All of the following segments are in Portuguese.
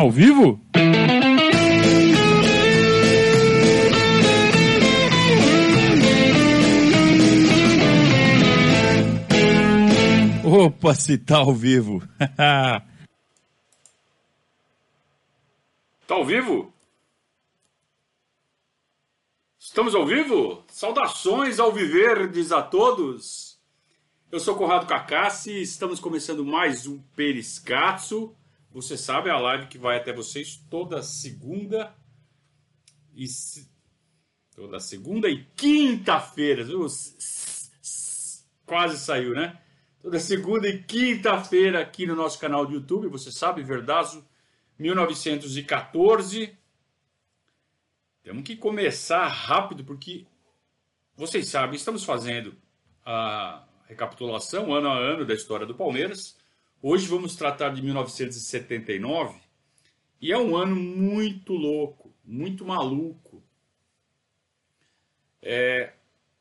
Ao vivo? Opa, se tá ao vivo. tá ao vivo? Estamos ao vivo? Saudações ao Viverdes a todos. Eu sou Conrado Cacassi, estamos começando mais um Periscatso. Você sabe, a live que vai até vocês toda segunda e toda segunda e quinta-feira. Quase saiu, né? Toda segunda e quinta-feira aqui no nosso canal do YouTube, você sabe, Verdazo 1914. Temos que começar rápido porque vocês sabem, estamos fazendo a recapitulação ano a ano da história do Palmeiras. Hoje vamos tratar de 1979 e é um ano muito louco, muito maluco. É,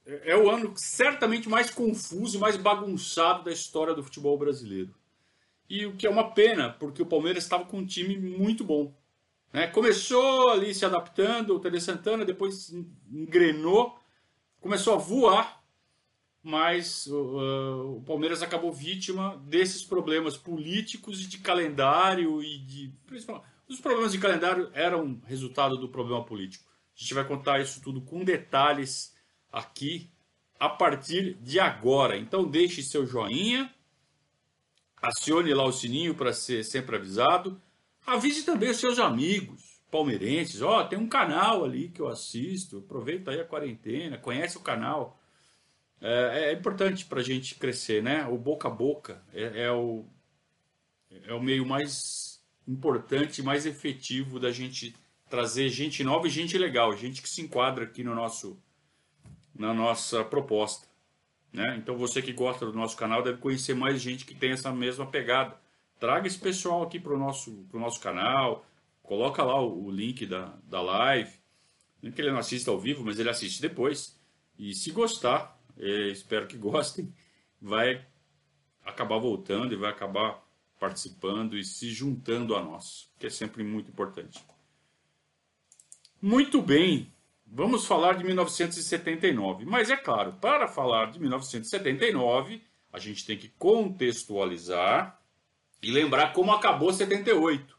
é o ano certamente mais confuso, mais bagunçado da história do futebol brasileiro. E o que é uma pena, porque o Palmeiras estava com um time muito bom. Né? Começou ali se adaptando, o Tele Santana depois engrenou, começou a voar mas uh, o Palmeiras acabou vítima desses problemas políticos e de calendário e de os problemas de calendário eram resultado do problema político. A gente vai contar isso tudo com detalhes aqui a partir de agora. Então deixe seu joinha, acione lá o sininho para ser sempre avisado. Avise também os seus amigos palmeirenses. Ó, oh, tem um canal ali que eu assisto. Aproveita aí a quarentena, conhece o canal é, é importante para a gente crescer, né? O boca a boca é, é, o, é o meio mais importante, mais efetivo da gente trazer gente nova e gente legal, gente que se enquadra aqui no nosso, na nossa proposta. Né? Então você que gosta do nosso canal deve conhecer mais gente que tem essa mesma pegada. Traga esse pessoal aqui para o nosso, pro nosso canal, coloca lá o, o link da, da live. Nem que ele não assista ao vivo, mas ele assiste depois. E se gostar, espero que gostem. Vai acabar voltando e vai acabar participando e se juntando a nós, que é sempre muito importante. Muito bem, vamos falar de 1979. Mas é claro, para falar de 1979, a gente tem que contextualizar e lembrar como acabou 78.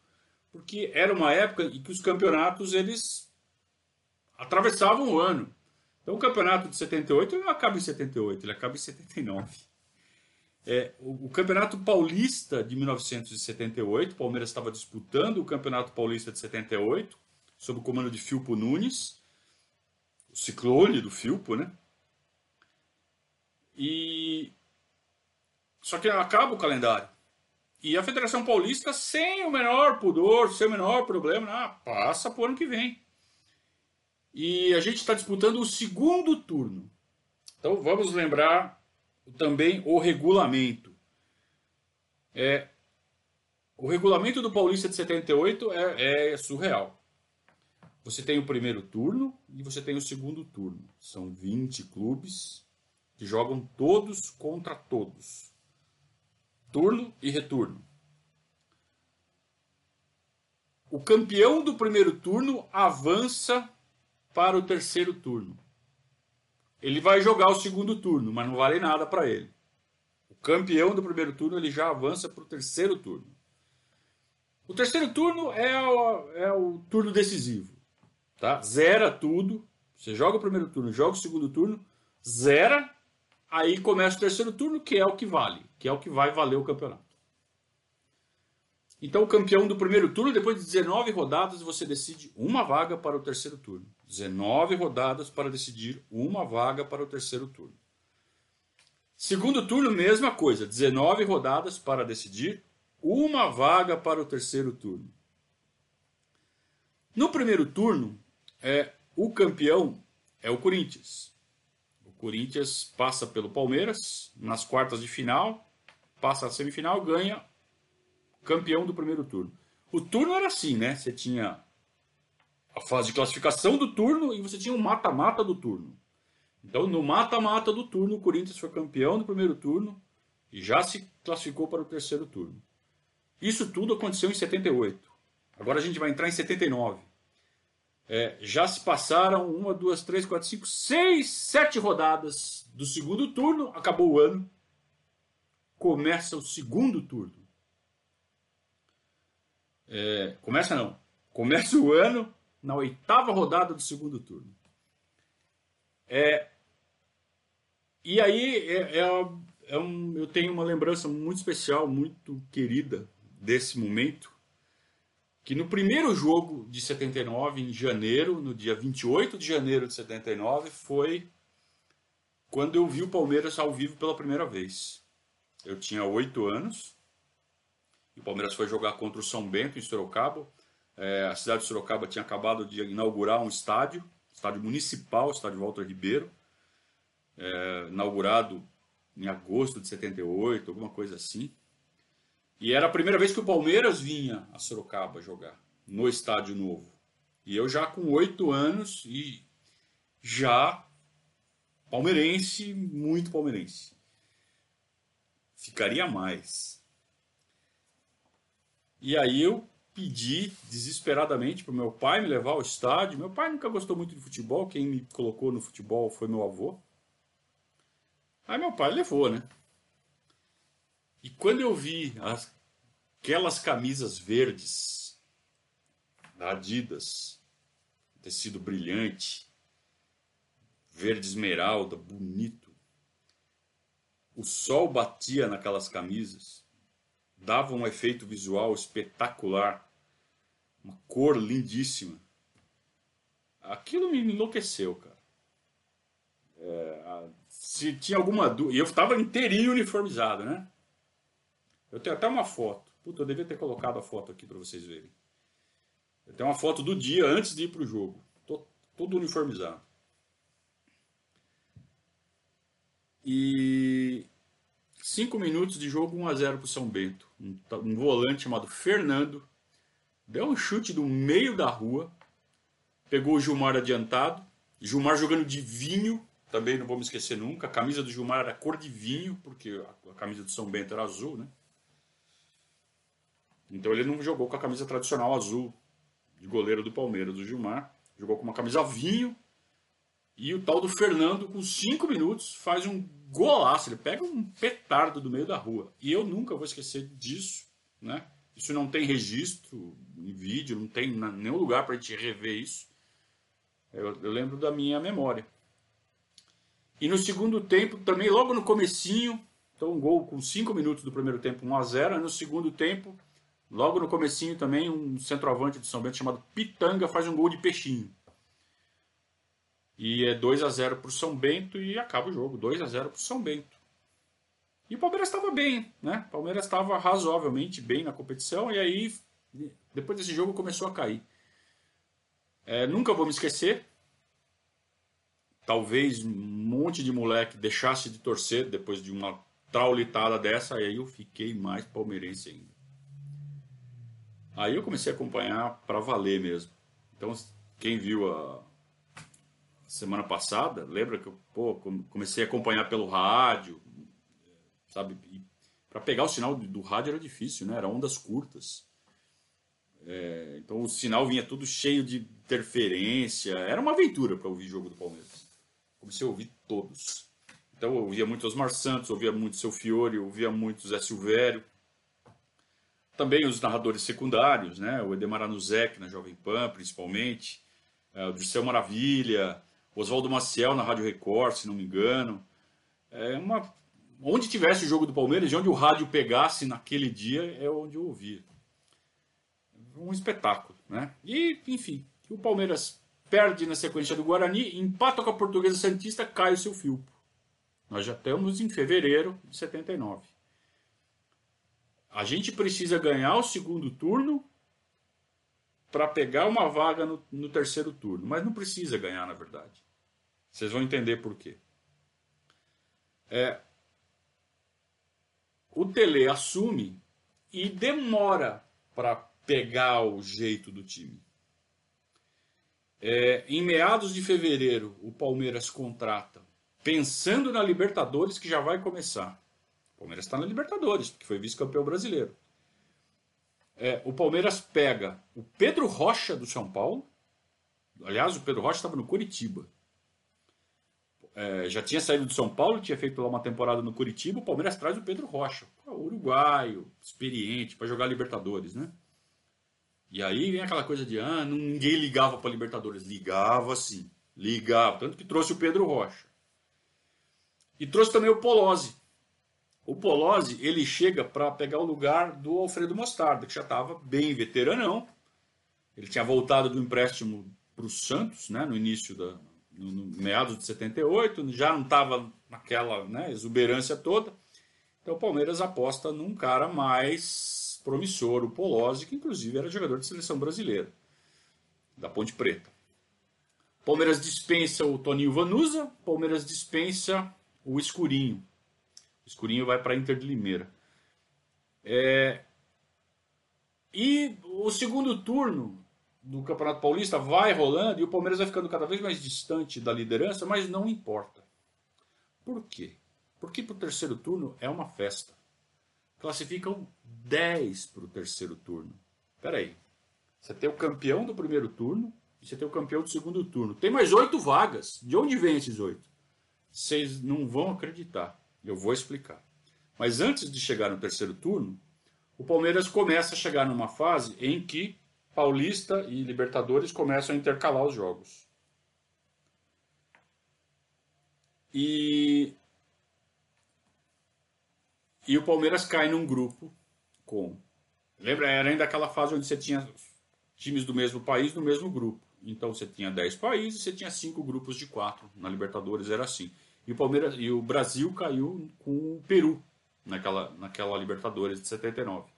Porque era uma época em que os campeonatos eles atravessavam o ano. Então o campeonato de 78 não acaba em 78, ele acaba em 79. É, o, o, Campeonato Paulista de 1978, o Palmeiras estava disputando o Campeonato Paulista de 78, sob o comando de Filpo Nunes, o ciclone do Filpo, né? E só que acaba o calendário. E a Federação Paulista, sem o menor pudor, sem o menor problema, ah, passa para o ano que vem. E a gente está disputando o segundo turno. Então vamos lembrar também o regulamento. É, o regulamento do Paulista de 78 é, é surreal. Você tem o primeiro turno e você tem o segundo turno. São 20 clubes que jogam todos contra todos. Turno e retorno. O campeão do primeiro turno avança para o terceiro turno. Ele vai jogar o segundo turno, mas não vale nada para ele. O campeão do primeiro turno ele já avança para o terceiro turno. O terceiro turno é o, é o turno decisivo. Tá? Zera tudo. Você joga o primeiro turno, joga o segundo turno, zera, aí começa o terceiro turno, que é o que vale, que é o que vai valer o campeonato. Então, o campeão do primeiro turno, depois de 19 rodadas, você decide uma vaga para o terceiro turno. 19 rodadas para decidir uma vaga para o terceiro turno. Segundo turno, mesma coisa. 19 rodadas para decidir uma vaga para o terceiro turno. No primeiro turno, é, o campeão é o Corinthians. O Corinthians passa pelo Palmeiras nas quartas de final, passa a semifinal, ganha campeão do primeiro turno. O turno era assim, né? Você tinha a fase de classificação do turno e você tinha o mata-mata do turno. Então, no mata-mata do turno, o Corinthians foi campeão do primeiro turno e já se classificou para o terceiro turno. Isso tudo aconteceu em 78. Agora a gente vai entrar em 79. É, já se passaram uma, duas, três, quatro, cinco, seis, sete rodadas do segundo turno. Acabou o ano. Começa o segundo turno. É, começa não. Começa o ano na oitava rodada do segundo turno. É, e aí é, é, é um, eu tenho uma lembrança muito especial, muito querida desse momento que no primeiro jogo de 79, em janeiro, no dia 28 de janeiro de 79, foi quando eu vi o Palmeiras ao vivo pela primeira vez. Eu tinha oito anos, e o Palmeiras foi jogar contra o São Bento, em Sorocaba. É, a cidade de Sorocaba tinha acabado de inaugurar um estádio, estádio municipal, estádio Walter Ribeiro, é, inaugurado em agosto de 78, alguma coisa assim. E era a primeira vez que o Palmeiras vinha a Sorocaba jogar, no estádio novo. E eu já com oito anos e já palmeirense, muito palmeirense. Ficaria mais. E aí eu pedi desesperadamente para meu pai me levar ao estádio. Meu pai nunca gostou muito de futebol, quem me colocou no futebol foi meu avô. Aí meu pai levou, né? E quando eu vi as, aquelas camisas verdes da Adidas, tecido brilhante, verde esmeralda, bonito, o sol batia naquelas camisas, dava um efeito visual espetacular, uma cor lindíssima. Aquilo me enlouqueceu, cara. É, se tinha alguma dúvida. E eu estava inteirinho uniformizado, né? Eu tenho até uma foto. Puta, eu devia ter colocado a foto aqui para vocês verem. Eu tenho uma foto do dia antes de ir pro jogo. Tô todo uniformizado. E cinco minutos de jogo 1 a 0 pro São Bento. Um, um volante chamado Fernando deu um chute do meio da rua, pegou o Gilmar adiantado, Gilmar jogando de vinho, também não vou me esquecer nunca. A camisa do Gilmar era cor de vinho, porque a camisa do São Bento era azul, né? Então ele não jogou com a camisa tradicional azul de goleiro do Palmeiras, do Gilmar. Jogou com uma camisa vinho. E o tal do Fernando, com 5 minutos, faz um golaço. Ele pega um petardo do meio da rua. E eu nunca vou esquecer disso. Né? Isso não tem registro em vídeo, não tem nenhum lugar para a gente rever isso. Eu, eu lembro da minha memória. E no segundo tempo, também logo no comecinho, então um gol com 5 minutos do primeiro tempo, 1 a 0 No segundo tempo, Logo no comecinho também, um centroavante de São Bento chamado Pitanga faz um gol de peixinho. E é 2 a 0 para o São Bento e acaba o jogo, 2 a 0 para o São Bento. E o Palmeiras estava bem, né? O Palmeiras estava razoavelmente bem na competição e aí, depois desse jogo, começou a cair. É, nunca vou me esquecer. Talvez um monte de moleque deixasse de torcer depois de uma traulitada dessa, e aí eu fiquei mais palmeirense ainda. Aí eu comecei a acompanhar para valer mesmo. Então, quem viu a semana passada, lembra que eu pô, comecei a acompanhar pelo rádio, sabe? Para pegar o sinal do rádio era difícil, né? Era ondas curtas. É, então o sinal vinha tudo cheio de interferência. Era uma aventura para ouvir jogo do Palmeiras. Comecei a ouvir todos. Então eu ouvia muito Osmar Santos, ouvia muito Seu Fiore, ouvia muito Zé Silvério. Também os narradores secundários, né? o Edemar Anuzek na Jovem Pan, principalmente, é, o Dirceu Maravilha, Oswaldo Maciel na Rádio Record, se não me engano. É uma... Onde tivesse o jogo do Palmeiras, de onde o rádio pegasse naquele dia, é onde eu ouvia. Um espetáculo. Né? E, enfim, o Palmeiras perde na sequência do Guarani, empata com a Portuguesa Santista, cai o seu fio. Nós já estamos em fevereiro de 79. A gente precisa ganhar o segundo turno para pegar uma vaga no, no, terceiro turno. Mas não precisa ganhar, na verdade. Vocês vão entender por quê. É, o Tele assume e demora para pegar o jeito do time. É, em meados de fevereiro, o Palmeiras contrata, pensando na Libertadores que já vai começar. O Palmeiras está na Libertadores, porque foi vice-campeão brasileiro. É, o Palmeiras pega o Pedro Rocha do São Paulo. Aliás, o Pedro Rocha estava no Curitiba. É, já tinha saído do São Paulo, tinha feito lá uma temporada no Curitiba. O Palmeiras traz o Pedro Rocha, uruguaio, experiente, para jogar Libertadores, né? E aí vem aquela coisa de, ah, ninguém ligava para Libertadores. Ligava sim, ligava. Tanto que trouxe o Pedro Rocha. E trouxe também o Polozzi. O Polozzi, ele chega para pegar o lugar do Alfredo Mostarda, que já estava bem veteranão. Ele tinha voltado do empréstimo para o Santos, né, no início da no, no meados de 78, já não estava naquela né, exuberância toda. Então o Palmeiras aposta num cara mais promissor, o Polozzi, que inclusive era jogador de seleção brasileira, da Ponte Preta. Palmeiras dispensa o Toninho Vanusa, Palmeiras dispensa o Escurinho. O Escurinho vai para Inter de Limeira. É... E o segundo turno do Campeonato Paulista vai rolando e o Palmeiras vai ficando cada vez mais distante da liderança, mas não importa. Por quê? Porque para o terceiro turno é uma festa classificam 10 para o terceiro turno. Espera aí. Você tem o campeão do primeiro turno e você tem o campeão do segundo turno. Tem mais oito vagas. De onde vem esses oito? Vocês não vão acreditar. Eu vou explicar. Mas antes de chegar no terceiro turno, o Palmeiras começa a chegar numa fase em que Paulista e Libertadores começam a intercalar os jogos. E e o Palmeiras cai num grupo com. Lembra? Era ainda aquela fase onde você tinha times do mesmo país no mesmo grupo. Então você tinha 10 países, você tinha cinco grupos de quatro. Na Libertadores era assim. E o Palmeiras e o Brasil caiu com o Peru naquela, naquela Libertadores de 79.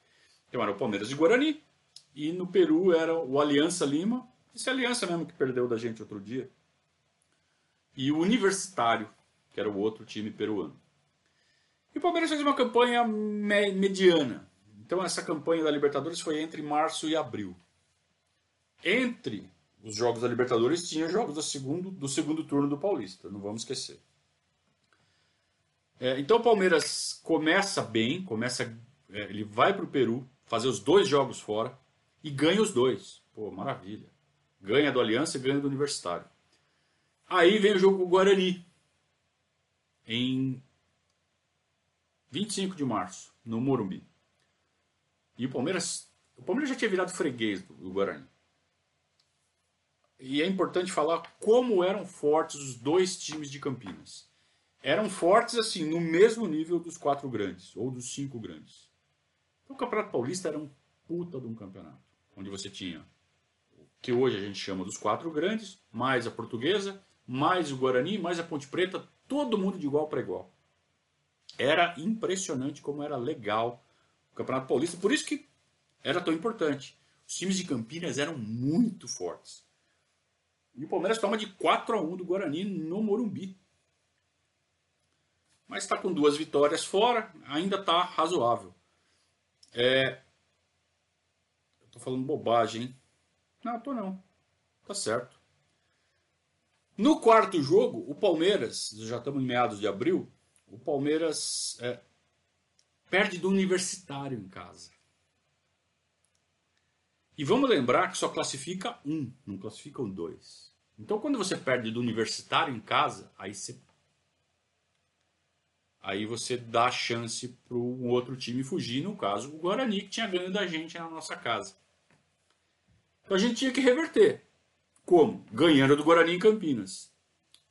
Então era o Palmeiras e Guarani. E no Peru era o Aliança Lima. Esse é Aliança mesmo que perdeu da gente outro dia. E o Universitário, que era o outro time peruano. E o Palmeiras fez uma campanha me mediana. Então essa campanha da Libertadores foi entre março e abril. Entre os jogos da Libertadores tinha jogos do segundo, do segundo turno do Paulista, não vamos esquecer. É, então o Palmeiras começa bem, começa, é, ele vai para o Peru fazer os dois jogos fora e ganha os dois. Pô, maravilha. Ganha do Aliança e ganha do Universitário. Aí vem o jogo com o Guarani, em 25 de março, no Morumbi. E o Palmeiras, o Palmeiras já tinha virado freguês do, do Guarani. E é importante falar como eram fortes os dois times de Campinas. Eram fortes assim, no mesmo nível dos quatro grandes, ou dos cinco grandes. Então, o Campeonato Paulista era um puta de um campeonato. Onde você tinha o que hoje a gente chama dos quatro grandes, mais a portuguesa, mais o Guarani, mais a Ponte Preta, todo mundo de igual para igual. Era impressionante como era legal o Campeonato Paulista, por isso que era tão importante. Os times de Campinas eram muito fortes. E o Palmeiras toma de 4 a 1 do Guarani no Morumbi. Mas está com duas vitórias fora, ainda está razoável. É... Estou falando bobagem, hein? Não, estou não. Tá certo. No quarto jogo, o Palmeiras, já estamos em meados de abril, o Palmeiras é, perde do Universitário em casa. E vamos lembrar que só classifica um, não classificam dois. Então quando você perde do Universitário em casa, aí você aí você dá chance para um outro time fugir, no caso o Guarani, que tinha ganho da gente na nossa casa. Então a gente tinha que reverter. Como? Ganhando do Guarani em Campinas.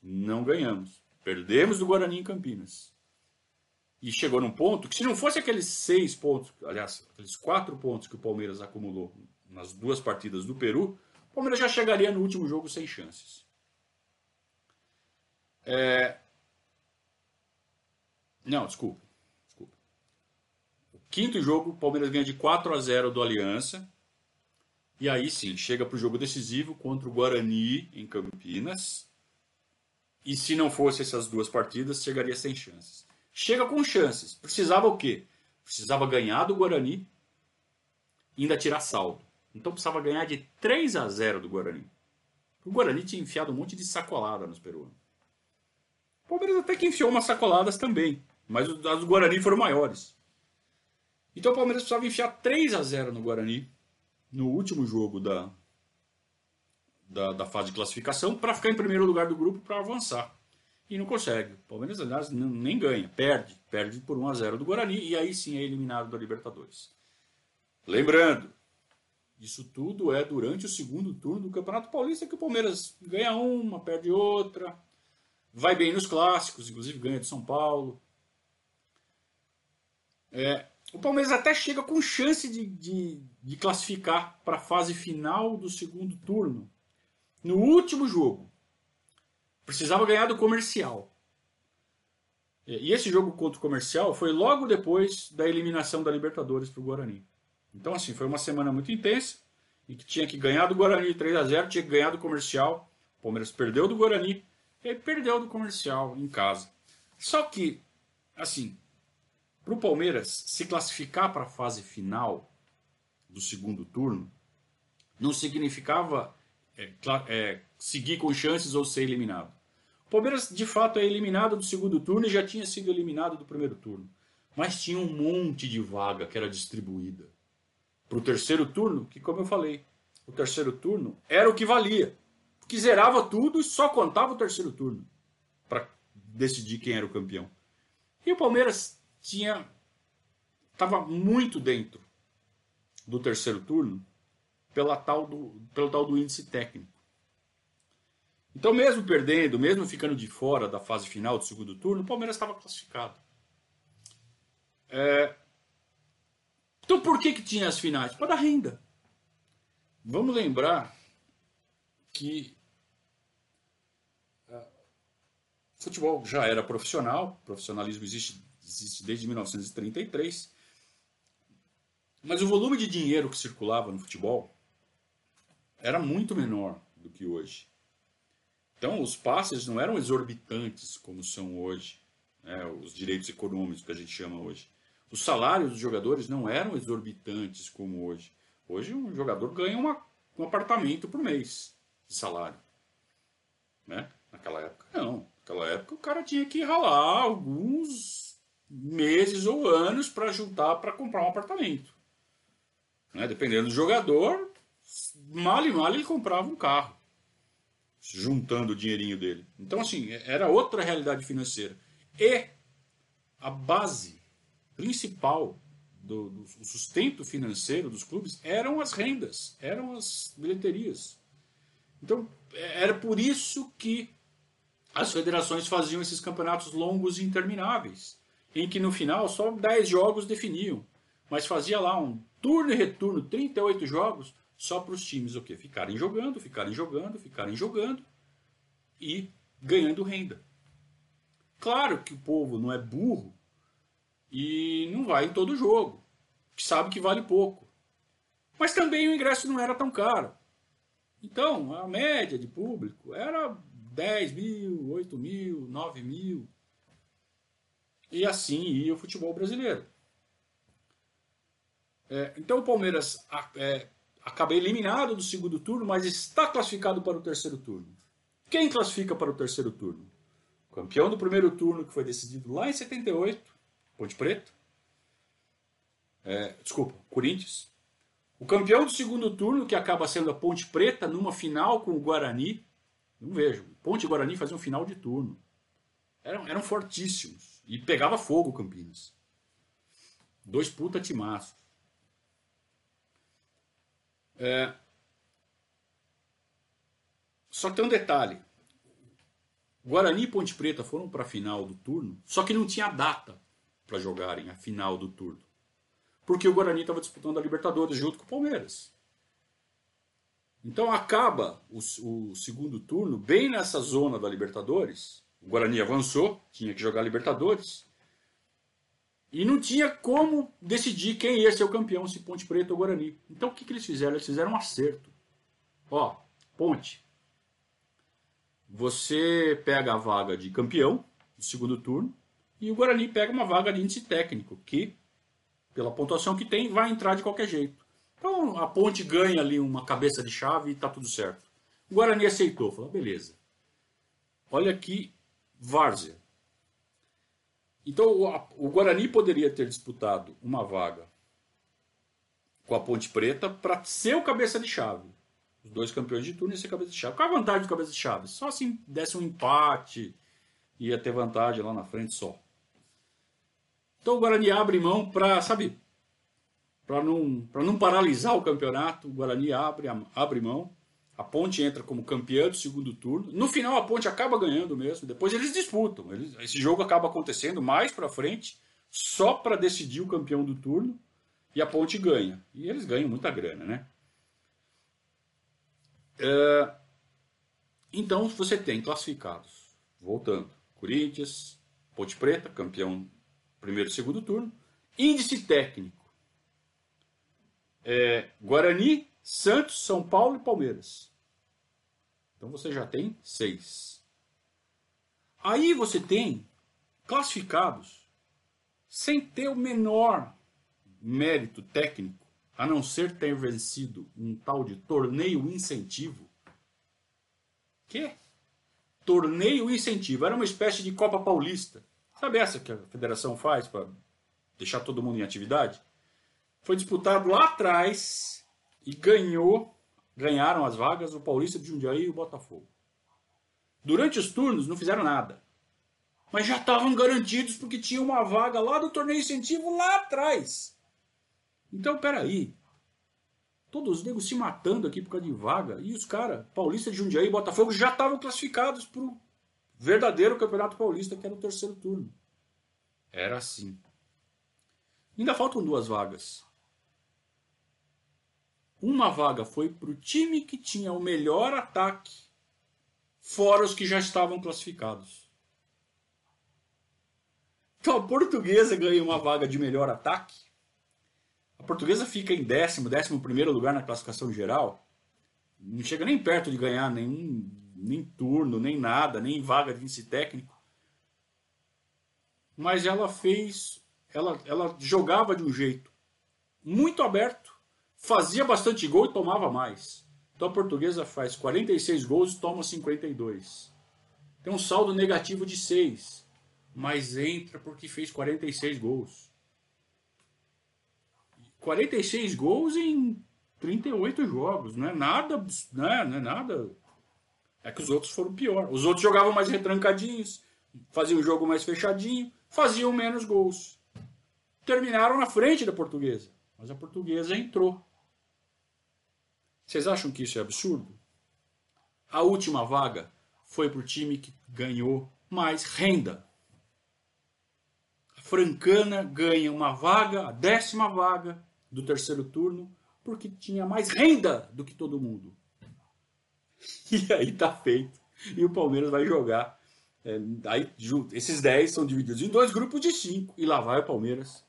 Não ganhamos. Perdemos do Guarani em Campinas. E chegou num ponto que, se não fosse aqueles seis pontos, aliás, aqueles quatro pontos que o Palmeiras acumulou nas duas partidas do Peru, o Palmeiras já chegaria no último jogo sem chances. É... Não, desculpa. desculpa. O quinto jogo, o Palmeiras ganha de 4 a 0 do Aliança. E aí sim, chega para o jogo decisivo contra o Guarani em Campinas. E se não fosse essas duas partidas, chegaria sem chances. Chega com chances. Precisava o quê? Precisava ganhar do Guarani e ainda tirar saldo. Então precisava ganhar de 3 a 0 do Guarani. O Guarani tinha enfiado um monte de sacolada nos peruanos. O Palmeiras até que enfiou umas sacoladas também, mas as do Guarani foram maiores. Então o Palmeiras precisava enfiar 3 a 0 no Guarani no último jogo da, da, da fase de classificação para ficar em primeiro lugar do grupo para avançar. E não consegue. O Palmeiras, aliás, nem ganha, perde. Perde por 1 a 0 do Guarani e aí sim é eliminado da Libertadores. Lembrando, isso tudo é durante o segundo turno do Campeonato Paulista que o Palmeiras ganha uma, perde outra, vai bem nos clássicos, inclusive ganha de São Paulo. É, o Palmeiras até chega com chance de, de, de classificar para a fase final do segundo turno. No último jogo. Precisava ganhar do comercial. E esse jogo contra o comercial foi logo depois da eliminação da Libertadores para o Guarani. Então, assim, foi uma semana muito intensa e que tinha que ganhar do Guarani 3 a 0 tinha que ganhar do comercial. O Palmeiras perdeu do Guarani e perdeu do comercial em casa. Só que, assim, para o Palmeiras se classificar para a fase final do segundo turno, não significava é, é, seguir com chances ou ser eliminado. O Palmeiras, de fato, é eliminado do segundo turno e já tinha sido eliminado do primeiro turno. Mas tinha um monte de vaga que era distribuída para o terceiro turno, que, como eu falei, o terceiro turno era o que valia. Porque zerava tudo e só contava o terceiro turno para decidir quem era o campeão. E o Palmeiras tinha estava muito dentro do terceiro turno pela tal do, pelo tal do índice técnico. Então, mesmo perdendo, mesmo ficando de fora da fase final do segundo turno, o Palmeiras estava classificado. É... Então, por que, que tinha as finais? Para dar renda. Vamos lembrar que uh, futebol já era profissional, profissionalismo existe existe desde 1933. Mas o volume de dinheiro que circulava no futebol era muito menor do que hoje. Então, os passes não eram exorbitantes como são hoje, né, os direitos econômicos que a gente chama hoje. Os salários dos jogadores não eram exorbitantes como hoje. Hoje, um jogador ganha uma, um apartamento por mês de salário. Né? Naquela época, não. Naquela época, o cara tinha que ralar alguns meses ou anos para juntar para comprar um apartamento. Né? Dependendo do jogador, mal e mal ele comprava um carro, juntando o dinheirinho dele. Então, assim, era outra realidade financeira. E a base principal do, do sustento financeiro dos clubes eram as rendas, eram as bilheterias. Então, era por isso que as federações faziam esses campeonatos longos e intermináveis em que no final só 10 jogos definiam, mas fazia lá um turno e retorno, 38 jogos, só para os times o quê? Ficarem jogando, ficarem jogando, ficarem jogando e ganhando renda. Claro que o povo não é burro e não vai em todo jogo, que sabe que vale pouco. Mas também o ingresso não era tão caro. Então, a média de público era 10 mil, 8 mil, 9 mil. E assim ia o futebol brasileiro. É, então o Palmeiras é, acaba eliminado do segundo turno, mas está classificado para o terceiro turno. Quem classifica para o terceiro turno? O campeão do primeiro turno, que foi decidido lá em 78, Ponte Preta. É, desculpa, Corinthians. O campeão do segundo turno, que acaba sendo a Ponte Preta, numa final com o Guarani. Não vejo. Ponte e Guarani faziam final de turno. Eram, eram fortíssimos. E pegava fogo Campinas. Dois puta timaços. É... Só que tem um detalhe. Guarani e Ponte Preta foram para a final do turno, só que não tinha data para jogarem a final do turno. Porque o Guarani estava disputando a Libertadores junto com o Palmeiras. Então acaba o, o, segundo turno bem nessa zona da Libertadores o Guarani avançou, tinha que jogar Libertadores. E não tinha como decidir quem ia ser o campeão, se Ponte Preta ou Guarani. Então o que, que eles fizeram? Eles fizeram um acerto. Ó, Ponte, você pega a vaga de campeão do segundo turno e o Guarani pega uma vaga de índice técnico, que, pela pontuação que tem, vai entrar de qualquer jeito. Então a Ponte ganha ali uma cabeça de chave e tá tudo certo. O Guarani aceitou, falou: beleza. Olha aqui Várzea. Então o, Guarani poderia ter disputado uma vaga com a Ponte Preta para ser o cabeça de chave. Os dois campeões de turno iam ser cabeça de chave. Qual a vantagem do cabeça de chave? Só se desse um empate, ia ter vantagem lá na frente só. Então o Guarani abre mão para, sabe, para não, não paralisar o campeonato, o Guarani abre, abre mão. A Ponte entra como campeã do segundo turno. No final a Ponte acaba ganhando mesmo. Depois eles disputam. Eles, esse jogo acaba acontecendo mais para frente, só para decidir o campeão do turno. E a Ponte ganha. E eles ganham muita grana, né? É, então você tem classificados. Voltando. Corinthians, Ponte Preta, campeão primeiro e segundo turno. Índice técnico é, Guarani, Santos, São Paulo e Palmeiras. Então você já tem seis. Aí você tem classificados sem ter o menor mérito técnico, a não ser ter vencido um tal de torneio incentivo. Que? Torneio incentivo. Era uma espécie de Copa Paulista. Sabe essa que a federação faz para deixar todo mundo em atividade? Foi disputado lá atrás e ganhou, ganharam as vagas o Paulista de Jundiaí e o Botafogo. Durante os turnos não fizeram nada. Mas já estavam garantidos porque tinha uma vaga lá do torneio incentivo lá atrás. Então, peraí. Todos os negros se matando aqui por causa de vaga. E os caras, Paulista de Jundiaí e Botafogo, já estavam classificados para o verdadeiro Campeonato Paulista, que era o terceiro turno. Era assim. Ainda faltam duas vagas. Uma vaga foi para o time que tinha o melhor ataque, fora os que já estavam classificados. Então a portuguesa ganha uma vaga de melhor ataque. A portuguesa fica em décimo, décimo primeiro lugar na classificação geral. Não chega nem perto de ganhar nenhum, nem turno, nem nada, nem vaga de vice técnico. Mas ela fez, ela, ela jogava de um jeito muito aberto fazia bastante gol e tomava mais. Então a portuguesa faz 46 gols e toma 52. Tem um saldo negativo de 6, mas entra porque fez 46 gols. 46 gols em 38 jogos, não é nada, é, não é nada. É que os outros foram pior. Os outros jogavam mais retrancadinhos, faziam o jogo mais fechadinho, faziam menos gols. Terminaram na frente da portuguesa, mas a portuguesa entrou. Vocês acham que isso é absurdo? A última vaga foi para o time que ganhou mais renda. A Francana ganha uma vaga, a décima vaga do terceiro turno, porque tinha mais renda do que todo mundo. E aí tá feito. E o Palmeiras vai jogar. É, aí, esses 10 são divididos em dois grupos de 5. E lá vai o Palmeiras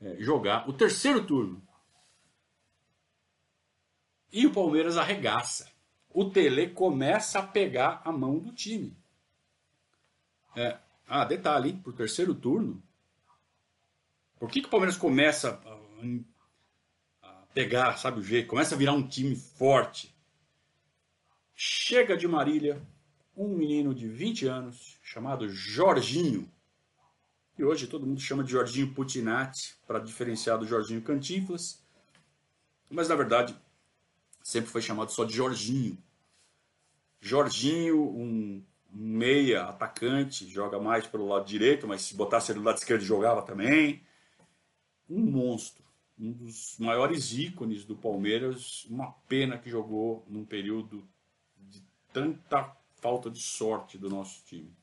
é, jogar o terceiro turno. E o Palmeiras arregaça. O Tele começa a pegar a mão do time. É, ah, detalhe, para o terceiro turno. Por que, que o Palmeiras começa a, a pegar, sabe o jeito? Começa a virar um time forte. Chega de Marília um menino de 20 anos chamado Jorginho. E hoje todo mundo chama de Jorginho Putinati para diferenciar do Jorginho Cantinflas. Mas na verdade sempre foi chamado só de Jorginho. Jorginho, um, meia atacante, joga mais pelo lado direito, mas se botasse ele do lado esquerdo jogava também. Um monstro, um dos maiores ícones do Palmeiras. Uma pena que jogou num período de tanta falta de sorte do nosso time.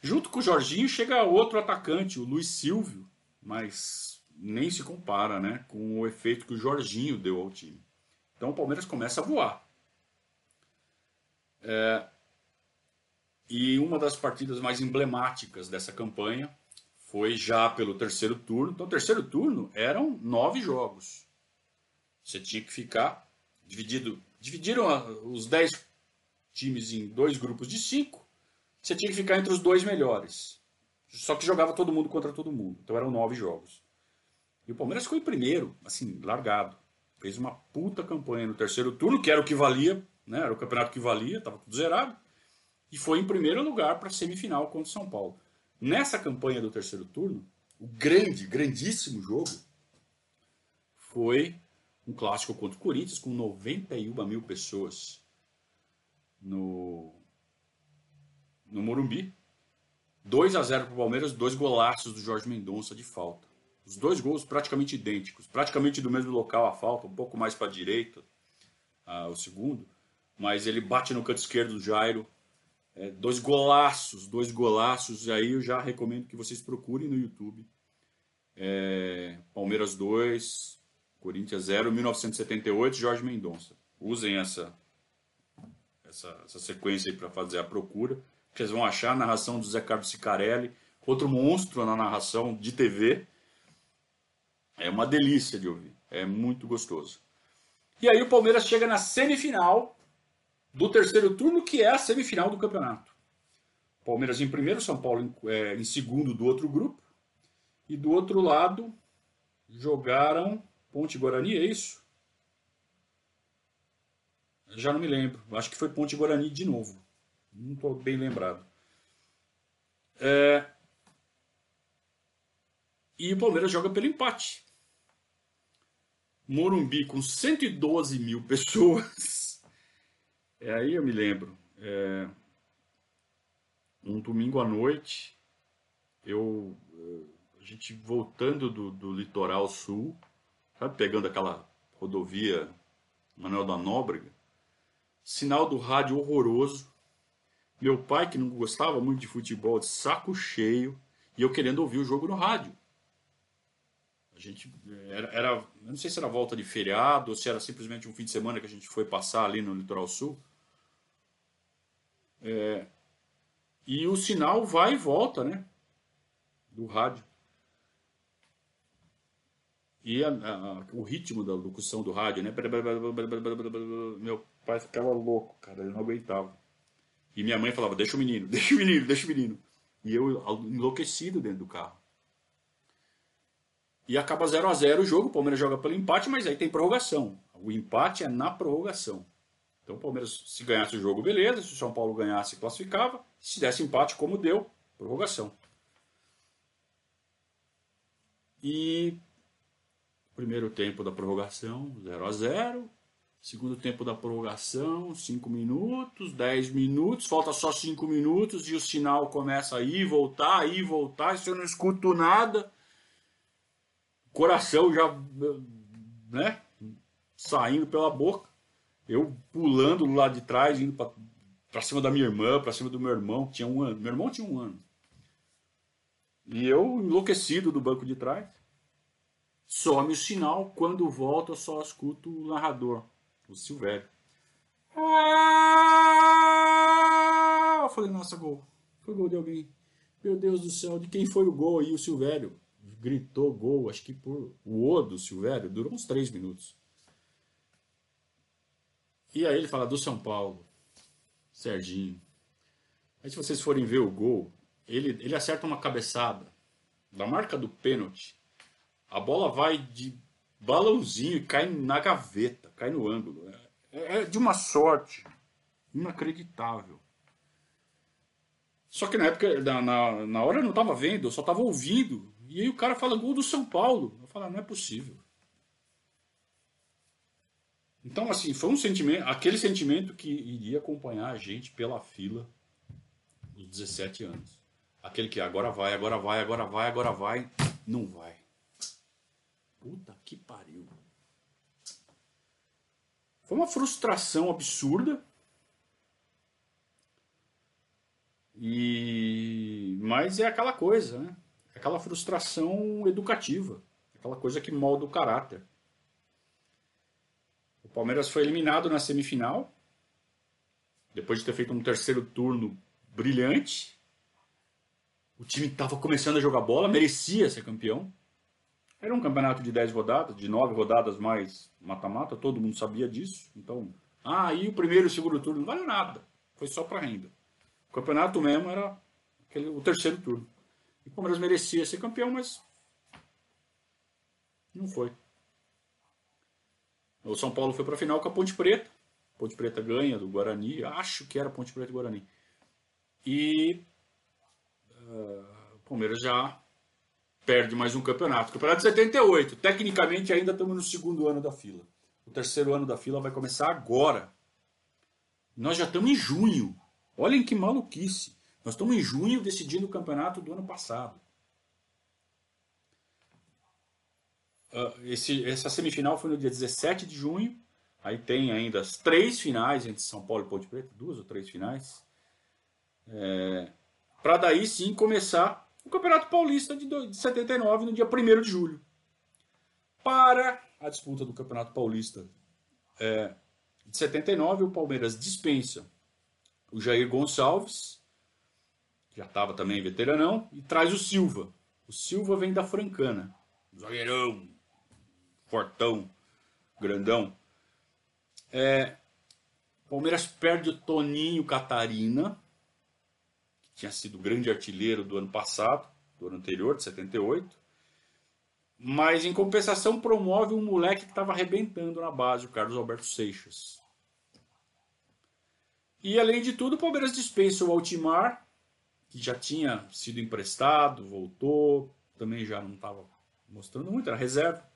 Junto com o Jorginho chega outro atacante, o Luiz Silvio, mas nem se compara né, com o efeito que o Jorginho deu ao time. Então o Palmeiras começa a voar. É, e uma das partidas mais emblemáticas dessa campanha foi já pelo terceiro turno. Então, o terceiro turno eram nove jogos. Você tinha que ficar dividido. Dividiram os dez times em dois grupos de cinco. Você tinha que ficar entre os dois melhores. Só que jogava todo mundo contra todo mundo. Então eram nove jogos. O Palmeiras ficou em primeiro, assim, largado. Fez uma puta campanha no terceiro turno, que era o que valia, né? Era o campeonato que valia, estava tudo zerado. E foi em primeiro lugar para a semifinal contra o São Paulo. Nessa campanha do terceiro turno, o grande, grandíssimo jogo foi um clássico contra o Corinthians com 91 mil pessoas no, no Morumbi. 2 a 0 para o Palmeiras, dois golaços do Jorge Mendonça de falta. Os dois gols praticamente idênticos, praticamente do mesmo local a falta, um pouco mais para a direita, ah, o segundo, mas ele bate no canto esquerdo do Jairo. É, dois golaços, dois golaços, e aí eu já recomendo que vocês procurem no YouTube. É, Palmeiras 2, Corinthians 0, 1978, Jorge Mendonça. Usem essa, essa, essa sequência aí para fazer a procura. Vocês vão achar a narração do Zé Carlos Sicarelli, outro monstro na narração de TV. É uma delícia de ouvir, é muito gostoso. E aí o Palmeiras chega na semifinal do terceiro turno, que é a semifinal do campeonato. Palmeiras em primeiro, São Paulo em, é, em segundo do outro grupo. E do outro lado jogaram Ponte Guarani, é isso? Já não me lembro. Acho que foi Ponte Guarani de novo. Não estou bem lembrado. É... E o Palmeiras joga pelo empate. Morumbi com 112 mil pessoas. É, aí eu me lembro. É... Um domingo à noite, eu, a gente voltando do, do litoral sul, sabe, pegando aquela rodovia Manuel da Nóbrega, sinal do rádio horroroso, meu pai, que não gostava muito de futebol, de saco cheio, e eu querendo ouvir o jogo no rádio. Gente era, era não sei se era volta de feriado ou se era simplesmente um fim de semana que a gente foi passar ali no litoral sul. É, e o sinal vai e volta, né? Do rádio. E a, a, o ritmo da locução do rádio, né? Meu pai ficava louco, cara, ele não aguentava. E minha mãe falava: Deixa o menino, deixa o menino, deixa o menino. E eu enlouquecido dentro do carro. E acaba 0 a 0 o jogo, o Palmeiras joga pelo empate, mas aí tem prorrogação. O empate é na prorrogação. Então o Palmeiras, se ganhasse o jogo, beleza. Se o São Paulo ganhasse, classificava. Se desse empate, como deu, prorrogação. E primeiro tempo da prorrogação, 0 a 0 Segundo tempo da prorrogação, 5 minutos, 10 minutos, falta só 5 minutos e o sinal começa a ir, voltar, ir, voltar, e eu não escuto nada. Coração já, né, saindo pela boca. Eu pulando do lado de trás, indo para cima da minha irmã, para cima do meu irmão, que tinha um ano. Meu irmão tinha um ano. E eu enlouquecido do banco de trás. Some o sinal, quando volta eu só escuto o narrador o Silvério. Ah! Eu falei, nossa, gol. Foi gol de alguém. Meu Deus do céu, de quem foi o gol aí? O Silvério gritou gol, acho que por o O do Silvério, durou uns três minutos. E aí ele fala do São Paulo, Serginho. Aí se vocês forem ver o gol, ele, ele acerta uma cabeçada da marca do pênalti. A bola vai de balãozinho e cai na gaveta, cai no ângulo. É, é de uma sorte inacreditável. Só que na época, na, na, na hora eu não estava vendo, eu só estava ouvindo. E aí o cara fala gol do São Paulo. Eu falo, não é possível. Então, assim, foi um sentimento, aquele sentimento que iria acompanhar a gente pela fila dos 17 anos. Aquele que agora vai, agora vai, agora vai, agora vai, não vai. Puta que pariu. Foi uma frustração absurda. E mas é aquela coisa, né? Aquela frustração educativa, aquela coisa que molda o caráter. O Palmeiras foi eliminado na semifinal, depois de ter feito um terceiro turno brilhante. O time estava começando a jogar bola, merecia ser campeão. Era um campeonato de 10 rodadas, de 9 rodadas mais mata-mata, todo mundo sabia disso. Então, ah, aí o primeiro e o segundo turno não valeu nada. Foi só para renda. O campeonato mesmo era aquele, o terceiro turno. E o Palmeiras merecia ser campeão, mas não foi. O São Paulo foi para a final com a Ponte Preta. Ponte Preta ganha do Guarani. Acho que era Ponte Preta e Guarani. E uh, o Palmeiras já perde mais um campeonato. Campeonato de 78. Tecnicamente ainda estamos no segundo ano da fila. O terceiro ano da fila vai começar agora. Nós já estamos em junho. Olhem que maluquice. Nós estamos em junho decidindo o campeonato do ano passado. Uh, esse, essa semifinal foi no dia 17 de junho. Aí tem ainda as três finais entre São Paulo e Ponte Preta, duas ou três finais. É, Para daí sim começar o Campeonato Paulista de, de 79 no dia 1 de julho. Para a disputa do Campeonato Paulista é, de 79, o Palmeiras dispensa o Jair Gonçalves, já estava também veteranão, e traz o Silva. O Silva vem da Francana, zagueirão, fortão, grandão. É, Palmeiras perde o Toninho Catarina, que tinha sido grande artilheiro do ano passado, do ano anterior, de 78. Mas em compensação promove um moleque que estava arrebentando na base, o Carlos Alberto Seixas. E além de tudo, o Palmeiras dispensa o Altimar, que já tinha sido emprestado, voltou, também já não estava mostrando muito, era reserva.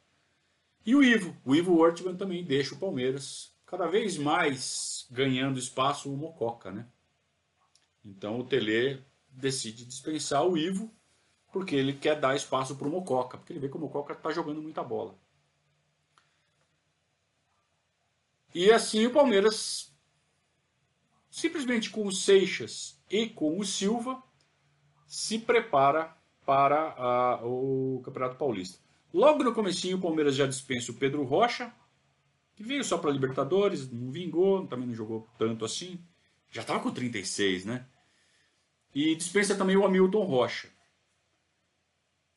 E o Ivo, o Ivo Ortman também deixa o Palmeiras cada vez mais ganhando espaço o Mococa, né? Então o Tele decide dispensar o Ivo porque ele quer dar espaço para o Mococa, porque ele vê que o Mococa está jogando muita bola. E assim o Palmeiras, simplesmente com o Seixas e com o Silva, se prepara para a, o Campeonato Paulista. Logo no comecinho o Palmeiras já dispensa o Pedro Rocha, que veio só para Libertadores, não vingou, também não jogou tanto assim. Já estava com 36, né? E dispensa também o Hamilton Rocha.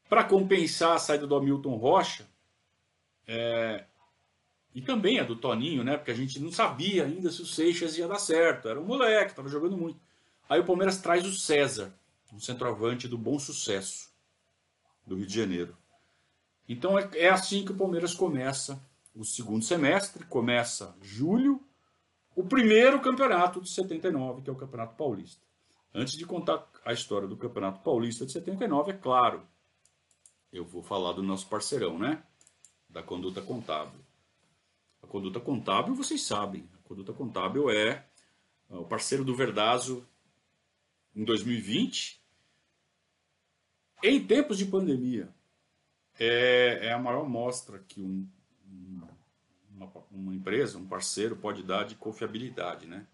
Para compensar a saída do Hamilton Rocha, é, e também a do Toninho, né? Porque a gente não sabia ainda se o Seixas ia dar certo. Era um moleque, estava jogando muito. Aí o Palmeiras traz o César, um centroavante do bom sucesso do Rio de Janeiro. Então é, é assim que o Palmeiras começa o segundo semestre, começa julho, o primeiro campeonato de 79, que é o Campeonato Paulista. Antes de contar a história do Campeonato Paulista de 79, é claro, eu vou falar do nosso parceirão, né? Da conduta contábil. A conduta contábil, vocês sabem, a conduta contábil é, é o parceiro do Verdazo em 2020, em tempos de pandemia. É, é a maior mostra que um, uma, uma empresa, um parceiro pode dar de confiabilidade, né?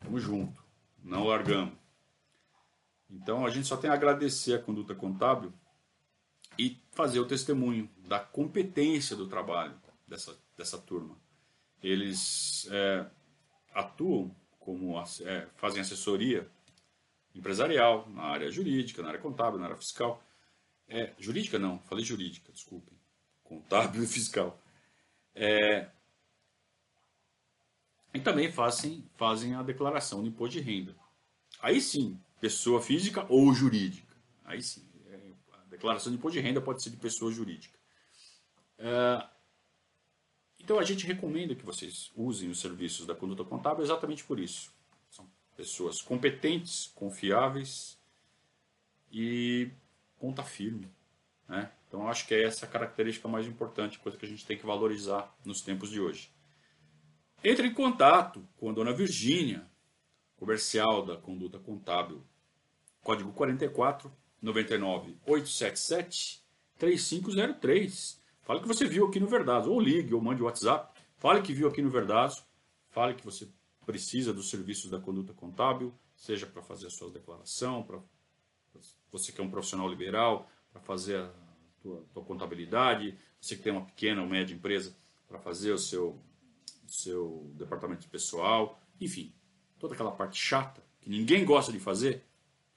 Tamo junto, não largamos. Então a gente só tem a agradecer a conduta contábil e fazer o testemunho da competência do trabalho dessa, dessa turma. Eles é, atuam como é, fazem assessoria empresarial na área jurídica, na área contábil, na área fiscal. É, jurídica não, falei jurídica, desculpem. Contábil e fiscal. É, e também fazem, fazem a declaração de imposto de renda. Aí sim, pessoa física ou jurídica. Aí sim, é, a declaração de imposto de renda pode ser de pessoa jurídica. É, então a gente recomenda que vocês usem os serviços da conduta contábil exatamente por isso. Pessoas competentes, confiáveis e ponta firme. Né? Então acho que é essa a característica mais importante, coisa que a gente tem que valorizar nos tempos de hoje. Entre em contato com a dona Virgínia, comercial da conduta contábil, código 44 99 877 3503. Fale que você viu aqui no Verdazo, ou ligue, ou mande WhatsApp. Fale que viu aqui no Verdazo. Fale que você precisa dos serviços da conduta contábil, seja para fazer a sua declaração, para você que é um profissional liberal, para fazer a tua, tua contabilidade, você que tem uma pequena ou média empresa para fazer o seu, seu departamento de pessoal, enfim, toda aquela parte chata que ninguém gosta de fazer,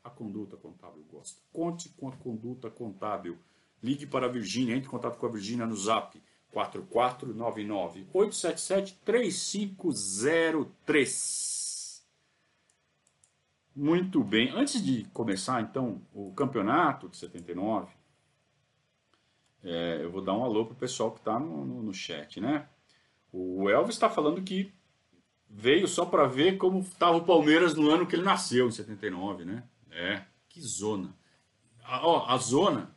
a conduta contábil gosta. Conte com a conduta contábil. Ligue para a Virgínia, entre em contato com a Virgínia no zap 4499 877 3503. Muito bem. Antes de começar, então, o campeonato de 79, é, eu vou dar um alô pro pessoal que está no, no, no, chat, né? O Elvis está falando que veio só para ver como estava o Palmeiras no ano que ele nasceu, em 79, né? É, que zona. A, ó, a zona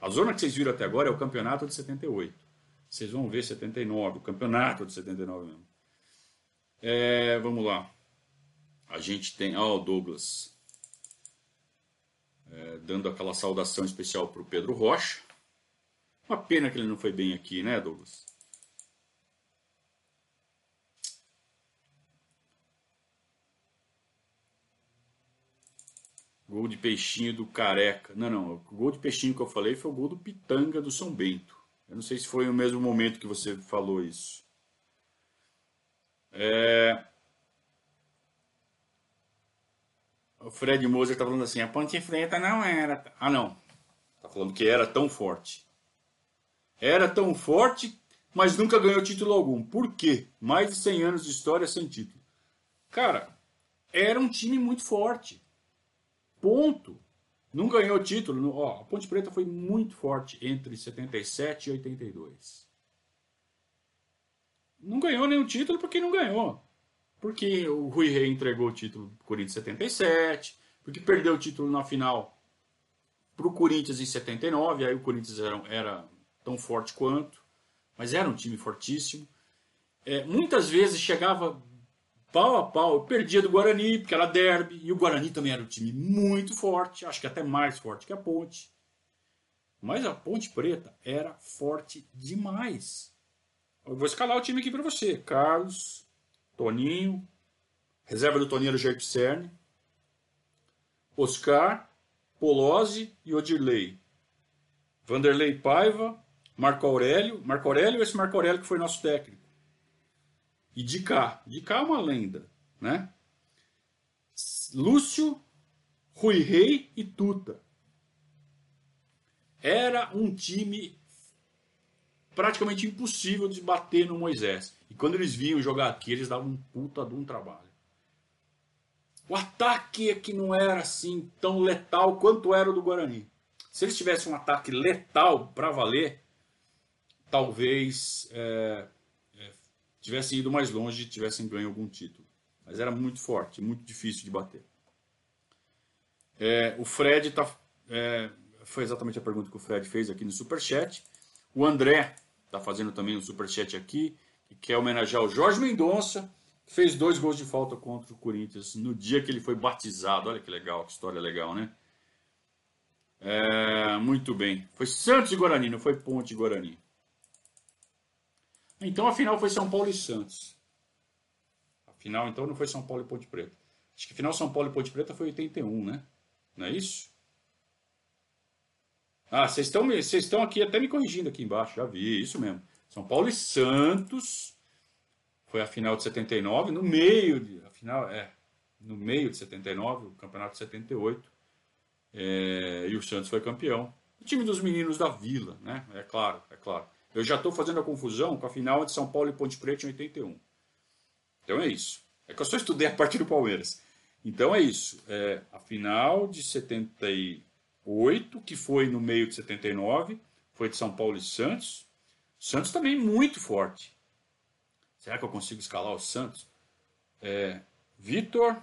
A zona que vocês viram até agora é o campeonato de 78. Vocês vão ver 79, o campeonato de 79 mesmo. É, vamos lá. A gente tem. Ó, o Douglas. É, dando aquela saudação especial para o Pedro Rocha. Uma pena que ele não foi bem aqui, né, Douglas? Gol de peixinho do Careca. Não, não. O gol de peixinho que eu falei foi o gol do Pitanga do São Bento. Eu não sei se foi no mesmo momento que você falou isso. É... O Fred Moser está falando assim: a Ponte Preta não era. Ah, não. Está falando que era tão forte. Era tão forte, mas nunca ganhou título algum. Por quê? Mais de 100 anos de história sem título. Cara, era um time muito forte. Ponto. Não ganhou título. Ó, a Ponte Preta foi muito forte entre 77 e 82. Não ganhou nenhum título porque não ganhou. Porque o Rui Rei entregou o título pro Corinthians em 77, porque perdeu o título na final pro Corinthians em 79, aí o Corinthians era, era tão forte quanto, mas era um time fortíssimo. É, muitas vezes chegava pau a pau, perdia do Guarani, porque era derby, e o Guarani também era um time muito forte, acho que até mais forte que a Ponte. Mas a Ponte Preta era forte demais. Eu vou escalar o time aqui para você. Carlos, Toninho, reserva do Toninho era o Pisserni, Oscar, Polozzi e Odirley. Vanderlei Paiva, Marco Aurélio. Marco Aurélio, esse Marco Aurélio que foi nosso técnico. E de cá. De cá é uma lenda, né? Lúcio, Rui Rei e Tuta. Era um time praticamente impossível de bater no Moisés. E quando eles vinham jogar aqui, eles davam um puta de um trabalho. O ataque é que não era assim tão letal quanto era o do Guarani. Se eles tivessem um ataque letal para valer, talvez é, tivessem ido mais longe e tivessem ganho algum título. Mas era muito forte, muito difícil de bater. É, o Fred tá, é, foi exatamente a pergunta que o Fred fez aqui no Superchat. O André está fazendo também um Superchat aqui, que quer homenagear o Jorge Mendonça, que fez dois gols de falta contra o Corinthians no dia que ele foi batizado. Olha que legal, que história legal, né? É, muito bem. Foi Santos e Guarani, não foi Ponte e Guarani. Então a final foi São Paulo e Santos. A final então não foi São Paulo e Ponte Preta. Acho que a final São Paulo e Ponte Preta foi 81, né? Não é isso? Ah, vocês estão, vocês estão aqui até me corrigindo aqui embaixo, já vi, isso mesmo. São Paulo e Santos foi a final de 79, no meio de, a final é, no meio de 79, o campeonato de 78. É, e o Santos foi campeão. O time dos meninos da Vila, né? É claro, é claro. Eu já estou fazendo a confusão com a final de São Paulo e Ponte Preta em 81. Então é isso. É que eu só estudei a partir do Palmeiras. Então é isso. É, a final de 78, que foi no meio de 79, foi de São Paulo e Santos. Santos também muito forte. Será que eu consigo escalar o Santos? É, Vitor,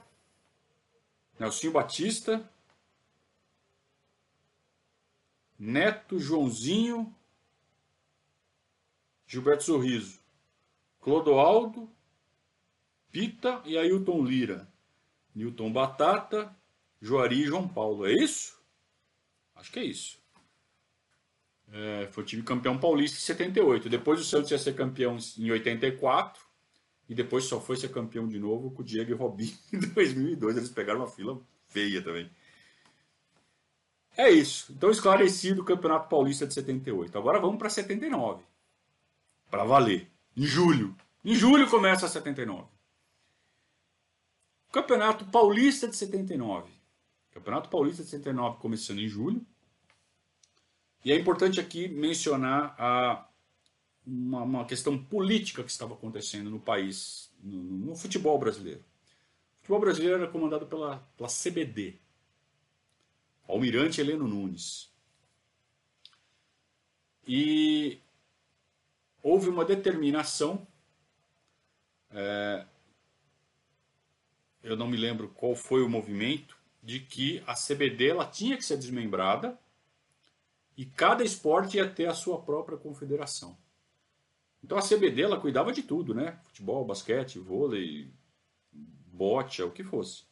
Nelsinho Batista, Neto Joãozinho, Gilberto Sorriso, Clodoaldo, Pita e Ailton Lira, Newton Batata, Joari e João Paulo. É isso? Acho que é isso. É, foi o time campeão paulista em 78. Depois o Santos ia ser campeão em 84. E depois só foi ser campeão de novo com o Diego e Robinho em 2002. Eles pegaram uma fila feia também. É isso. Então esclarecido o Campeonato Paulista de 78. Agora vamos para 79 para valer. Em julho. Em julho começa a 79. Campeonato Paulista de 79. Campeonato Paulista de 79 começando em julho. E é importante aqui mencionar a, uma, uma questão política que estava acontecendo no país, no, no, futebol brasileiro. O futebol brasileiro era comandado pela, pela CBD, Almirante Heleno Nunes. E houve uma determinação, é, eu não me lembro qual foi o movimento, de que a CBD ela tinha que ser desmembrada E cada esporte ia ter a sua própria confederação. Então a CBD ela cuidava de tudo, né? Futebol, basquete, vôlei, bote, o que fosse.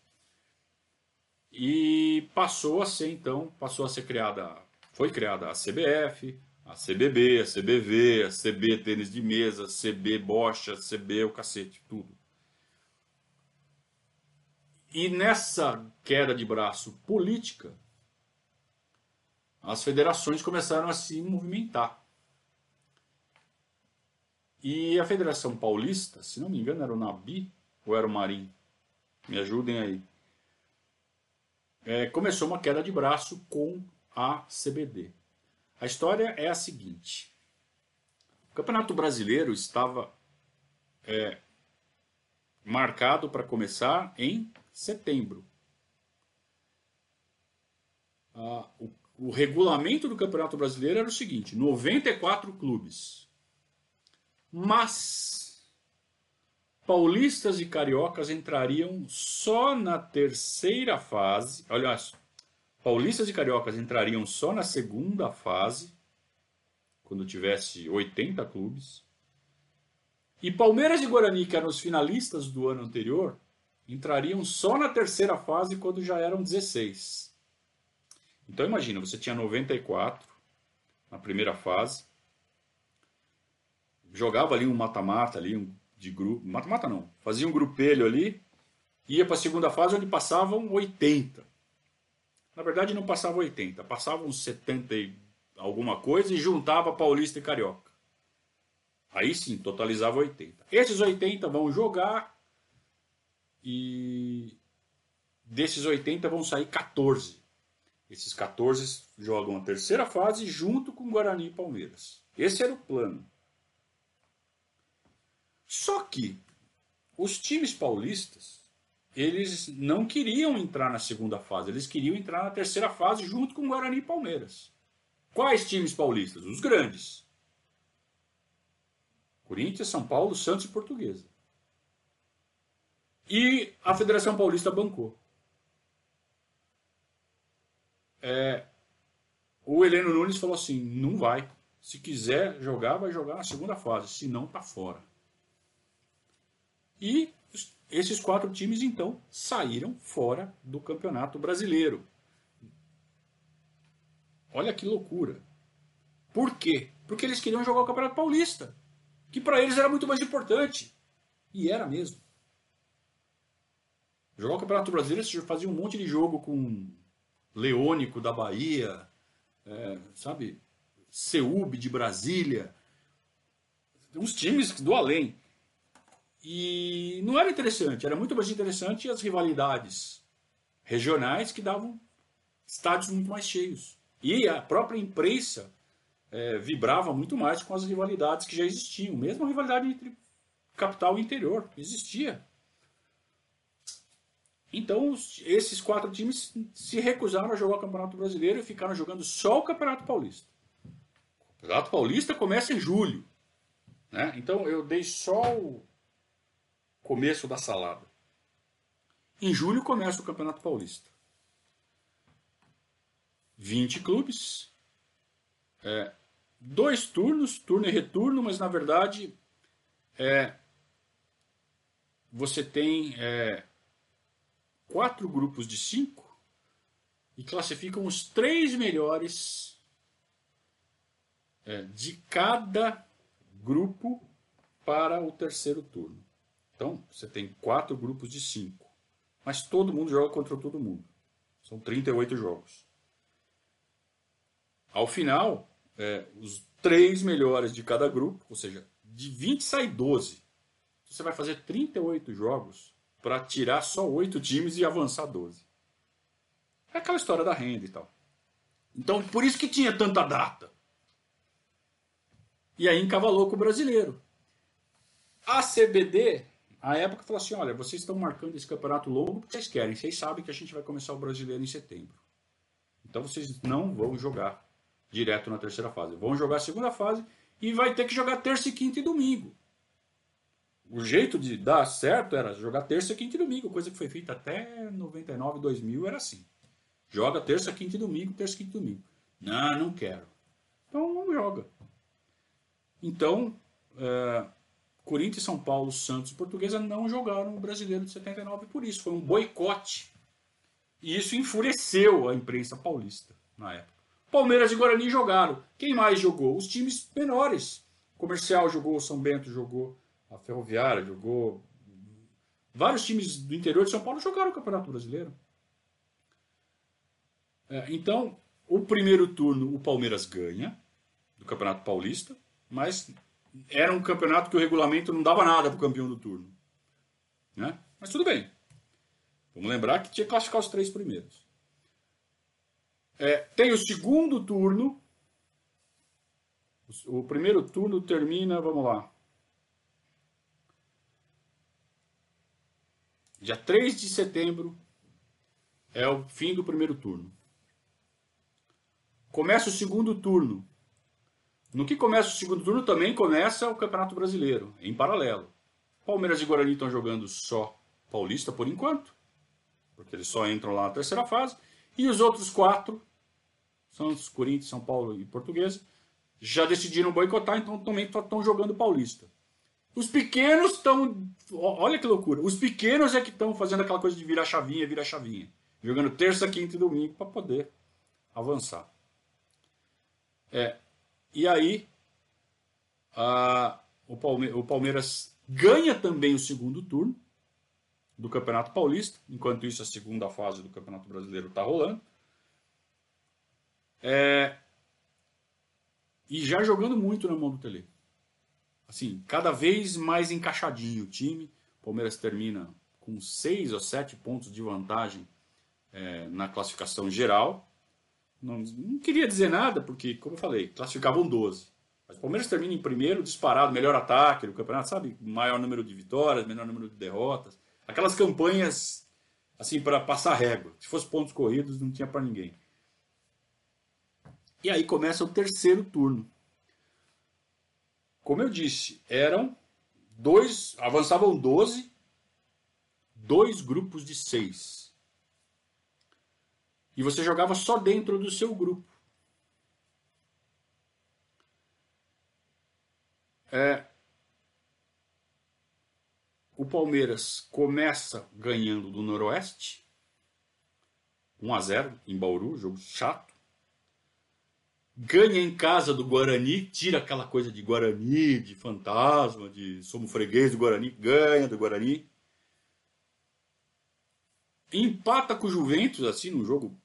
E passou a ser então, passou a ser criada, foi criada a CBF, a CBB, a CBV, a CB tênis de mesa, CB bocha, CB o cacete, tudo. E nessa queda de braço política, as federações começaram a se movimentar. E a Federação Paulista, se não me engano, era o Nabi ou era o Marim? Me ajudem aí. É, começou uma queda de braço com a CBD. A história é a seguinte: o Campeonato Brasileiro estava é, marcado para começar em setembro. Ah, o, o regulamento do Campeonato Brasileiro era o seguinte: 94 clubes. Mas paulistas e cariocas entrariam só na terceira fase. Aliás, paulistas e cariocas entrariam só na segunda fase, quando tivesse 80 clubes. E Palmeiras e Guarani, que eram os finalistas do ano anterior, entrariam só na terceira fase quando já eram 16. Então imagina, você tinha 94 na primeira fase, jogava ali um mata-mata ali, um de grupo, mata-mata não, fazia um grupelho ali, ia para a segunda fase onde passavam 80. Na verdade não passava 80, passavam 70 e alguma coisa e juntava Paulista e Carioca. Aí sim, totalizava 80. Esses 80 vão jogar e desses 80 vão sair 14. Esses 14 jogam a terceira fase junto com Guarani e Palmeiras. Esse era o plano. Só que os times paulistas, eles não queriam entrar na segunda fase, eles queriam entrar na terceira fase junto com Guarani e Palmeiras. Quais times paulistas? Os grandes. Corinthians, São Paulo, Santos e Portuguesa. E a Federação Paulista bancou. É, o Heleno Nunes falou assim: não vai. Se quiser jogar, vai jogar na segunda fase. Se não, tá fora. E esses quatro times, então, saíram fora do Campeonato Brasileiro. Olha que loucura. Por quê? Porque eles queriam jogar o Campeonato Paulista, que para eles era muito mais importante. E era mesmo. Jogar o Campeonato Brasileiro, você fazia um monte de jogo com Leônico da Bahia, é, sabe? Ceub de Brasília. Uns times do além. E não era interessante, era muito mais interessante as rivalidades regionais que davam estádios muito mais cheios. E a própria imprensa é, vibrava muito mais com as rivalidades que já existiam, mesmo a rivalidade entre capital e interior existia. Então, esses quatro times se recusaram a jogar o Campeonato Brasileiro e ficaram jogando só o Campeonato Paulista. O Campeonato Paulista começa em julho. Né? Então, eu dei só o, começo da salada. Em julho começa o Campeonato Paulista. 20 clubes, é, dois turnos, turno e retorno, mas na verdade é, você tem é, quatro grupos de cinco e classificam os três melhores é, de cada grupo para o terceiro turno. Então, você tem quatro grupos de cinco. Mas todo mundo joga contra todo mundo. São 38 jogos. Ao final, é, os três melhores de cada grupo, ou seja, de 20 sai 12. Você vai fazer 38 jogos para tirar só 8 times e avançar 12. É aquela história da renda e tal. Então, por isso que tinha tanta data. E aí encavalou com o brasileiro. A CBD a época falou assim: olha, vocês estão marcando esse campeonato longo porque vocês querem, vocês sabem que a gente vai começar o brasileiro em setembro. Então vocês não vão jogar direto na terceira fase. Vão jogar a segunda fase e vai ter que jogar terça, quinta e domingo. O jeito de dar certo era jogar terça, quinta e domingo, coisa que foi feita até 99, 2000, era assim. Joga terça, quinta e domingo, terça, quinta e domingo. Não, não quero. Então não joga. Então, é, Corinthians, São Paulo, Santos e Portuguesa não jogaram o Brasileiro de 79 por isso. Foi um boicote. E isso enfureceu a imprensa paulista na época. Palmeiras e Guarani jogaram. Quem mais jogou? Os times menores. O Comercial jogou, o São Bento jogou, a Ferroviária jogou. Vários times do interior de São Paulo jogaram o Campeonato Brasileiro. É, então, o primeiro turno o Palmeiras ganha do Campeonato Paulista, mas era um campeonato que o regulamento não dava nada para o campeão do turno. Né? Mas tudo bem. Vamos lembrar que tinha que classificar os três primeiros. É, tem o segundo turno. O primeiro turno termina, vamos lá. Dia 3 de setembro é o fim do primeiro turno. Começa o segundo turno. No que começa o segundo turno também começa o Campeonato Brasileiro, em paralelo. Palmeiras e Guarani estão jogando só Paulista por enquanto, porque eles só entram lá na terceira fase. E os outros quatro, Santos, Corinthians, São Paulo e Portuguesa, já decidiram boicotar, então também estão jogando Paulista. Os pequenos estão. Olha que loucura. Os pequenos é que estão fazendo aquela coisa de virar chavinha, virar chavinha. Jogando terça, quinta e domingo para poder avançar. É, e aí, a, o, Palme o Palmeiras ganha também o segundo turno do Campeonato Paulista, enquanto isso a segunda fase do Campeonato Brasileiro está rolando. É, e já jogando muito na mão do Tele. Assim, cada vez mais encaixadinho o time. O Palmeiras termina com seis ou sete pontos de vantagem é, na classificação geral. Não, não queria dizer nada, porque, como eu falei, classificavam 12. Mas o Palmeiras termina em primeiro, disparado, melhor ataque do campeonato, sabe? Maior número de vitórias, menor número de derrotas. Aquelas campanhas, assim, para passar régua. Se fosse pontos corridos, não tinha para ninguém. E aí começa o terceiro turno. Como eu disse, eram dois, avançavam 12, dois grupos de seis e você jogava só dentro do seu grupo. É, o Palmeiras começa ganhando do Noroeste, 1 a 0 em Bauru, jogo chato. Ganha em casa do Guarani, tira aquela coisa de Guarani, de fantasma, de somos freguês do Guarani, ganha do Guarani. Empata com o Juventus, assim, num jogo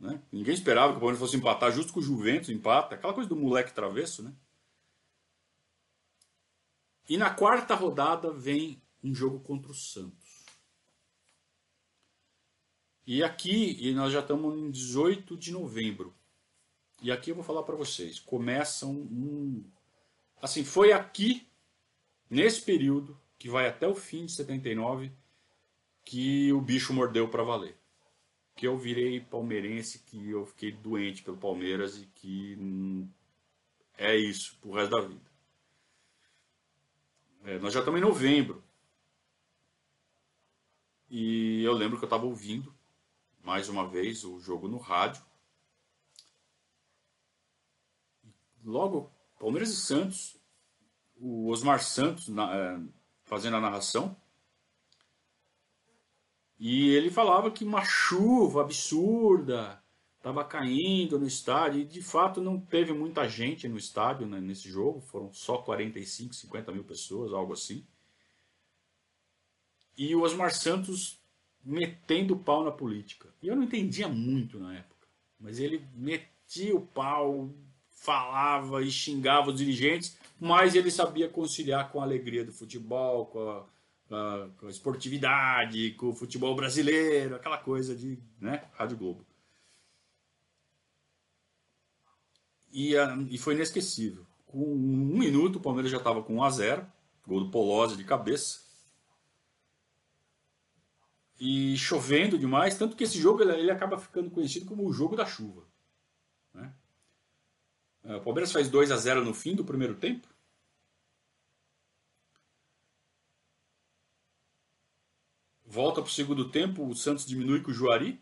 né? Ninguém esperava que o Palmeiras fosse empatar justo com o Juventus, empata. Aquela coisa do moleque travesso, né? E na quarta rodada vem um jogo contra o Santos. E aqui, e nós já estamos em 18 de novembro. E aqui eu vou falar para vocês. Começam um. Assim, foi aqui, nesse período, que vai até o fim de 79, que o bicho mordeu para valer que eu virei palmeirense, que eu fiquei doente pelo Palmeiras e que é isso pro resto da vida. É, nós já estamos em novembro. E eu lembro que eu estava ouvindo, mais uma vez, o jogo no rádio. Logo, Palmeiras e Santos, o Osmar Santos na, é, fazendo a narração. E ele falava que uma chuva absurda estava caindo no estádio. E de fato não teve muita gente no estádio né, nesse jogo. Foram só 45, 50 mil pessoas, algo assim. E o Osmar Santos metendo pau na política. E eu não entendia muito na época. Mas ele metia o pau, falava e xingava os dirigentes, mas ele sabia conciliar com a alegria do futebol, com a com a esportividade, com o futebol brasileiro, aquela coisa de né, Rádio Globo. E, e foi inesquecível. Com um minuto, o Palmeiras já estava com 1 a 0 gol do Polozzi de cabeça. E chovendo demais, tanto que esse jogo ele, ele acaba ficando conhecido como o jogo da chuva. Né? O Palmeiras faz 2 a 0 no fim do primeiro tempo. Volta para o segundo tempo, o Santos diminui com o Juari.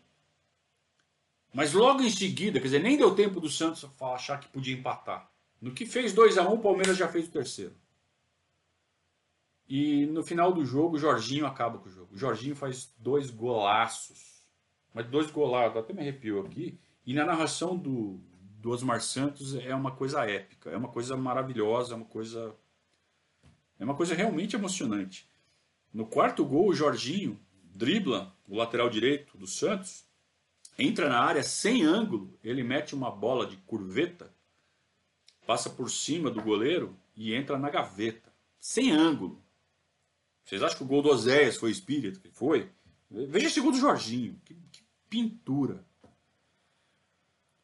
Mas logo em seguida, quer dizer, nem deu tempo do Santos achar que podia empatar. No que fez 2 a 1 um, o Palmeiras já fez o terceiro. E no final do jogo, o Jorginho acaba com o jogo. O Jorginho faz dois golaços. Mas dois golaços, até me arrepiou aqui. E na narração do, do Osmar Santos é uma coisa épica, é uma coisa maravilhosa, é uma coisa. É uma coisa realmente emocionante. No quarto gol, o Jorginho dribla o lateral direito do Santos, entra na área sem ângulo, ele mete uma bola de curveta, passa por cima do goleiro e entra na gaveta, sem ângulo. Vocês acham que o gol do Oséias foi espírito? Foi. Veja esse gol do Jorginho, que, que pintura.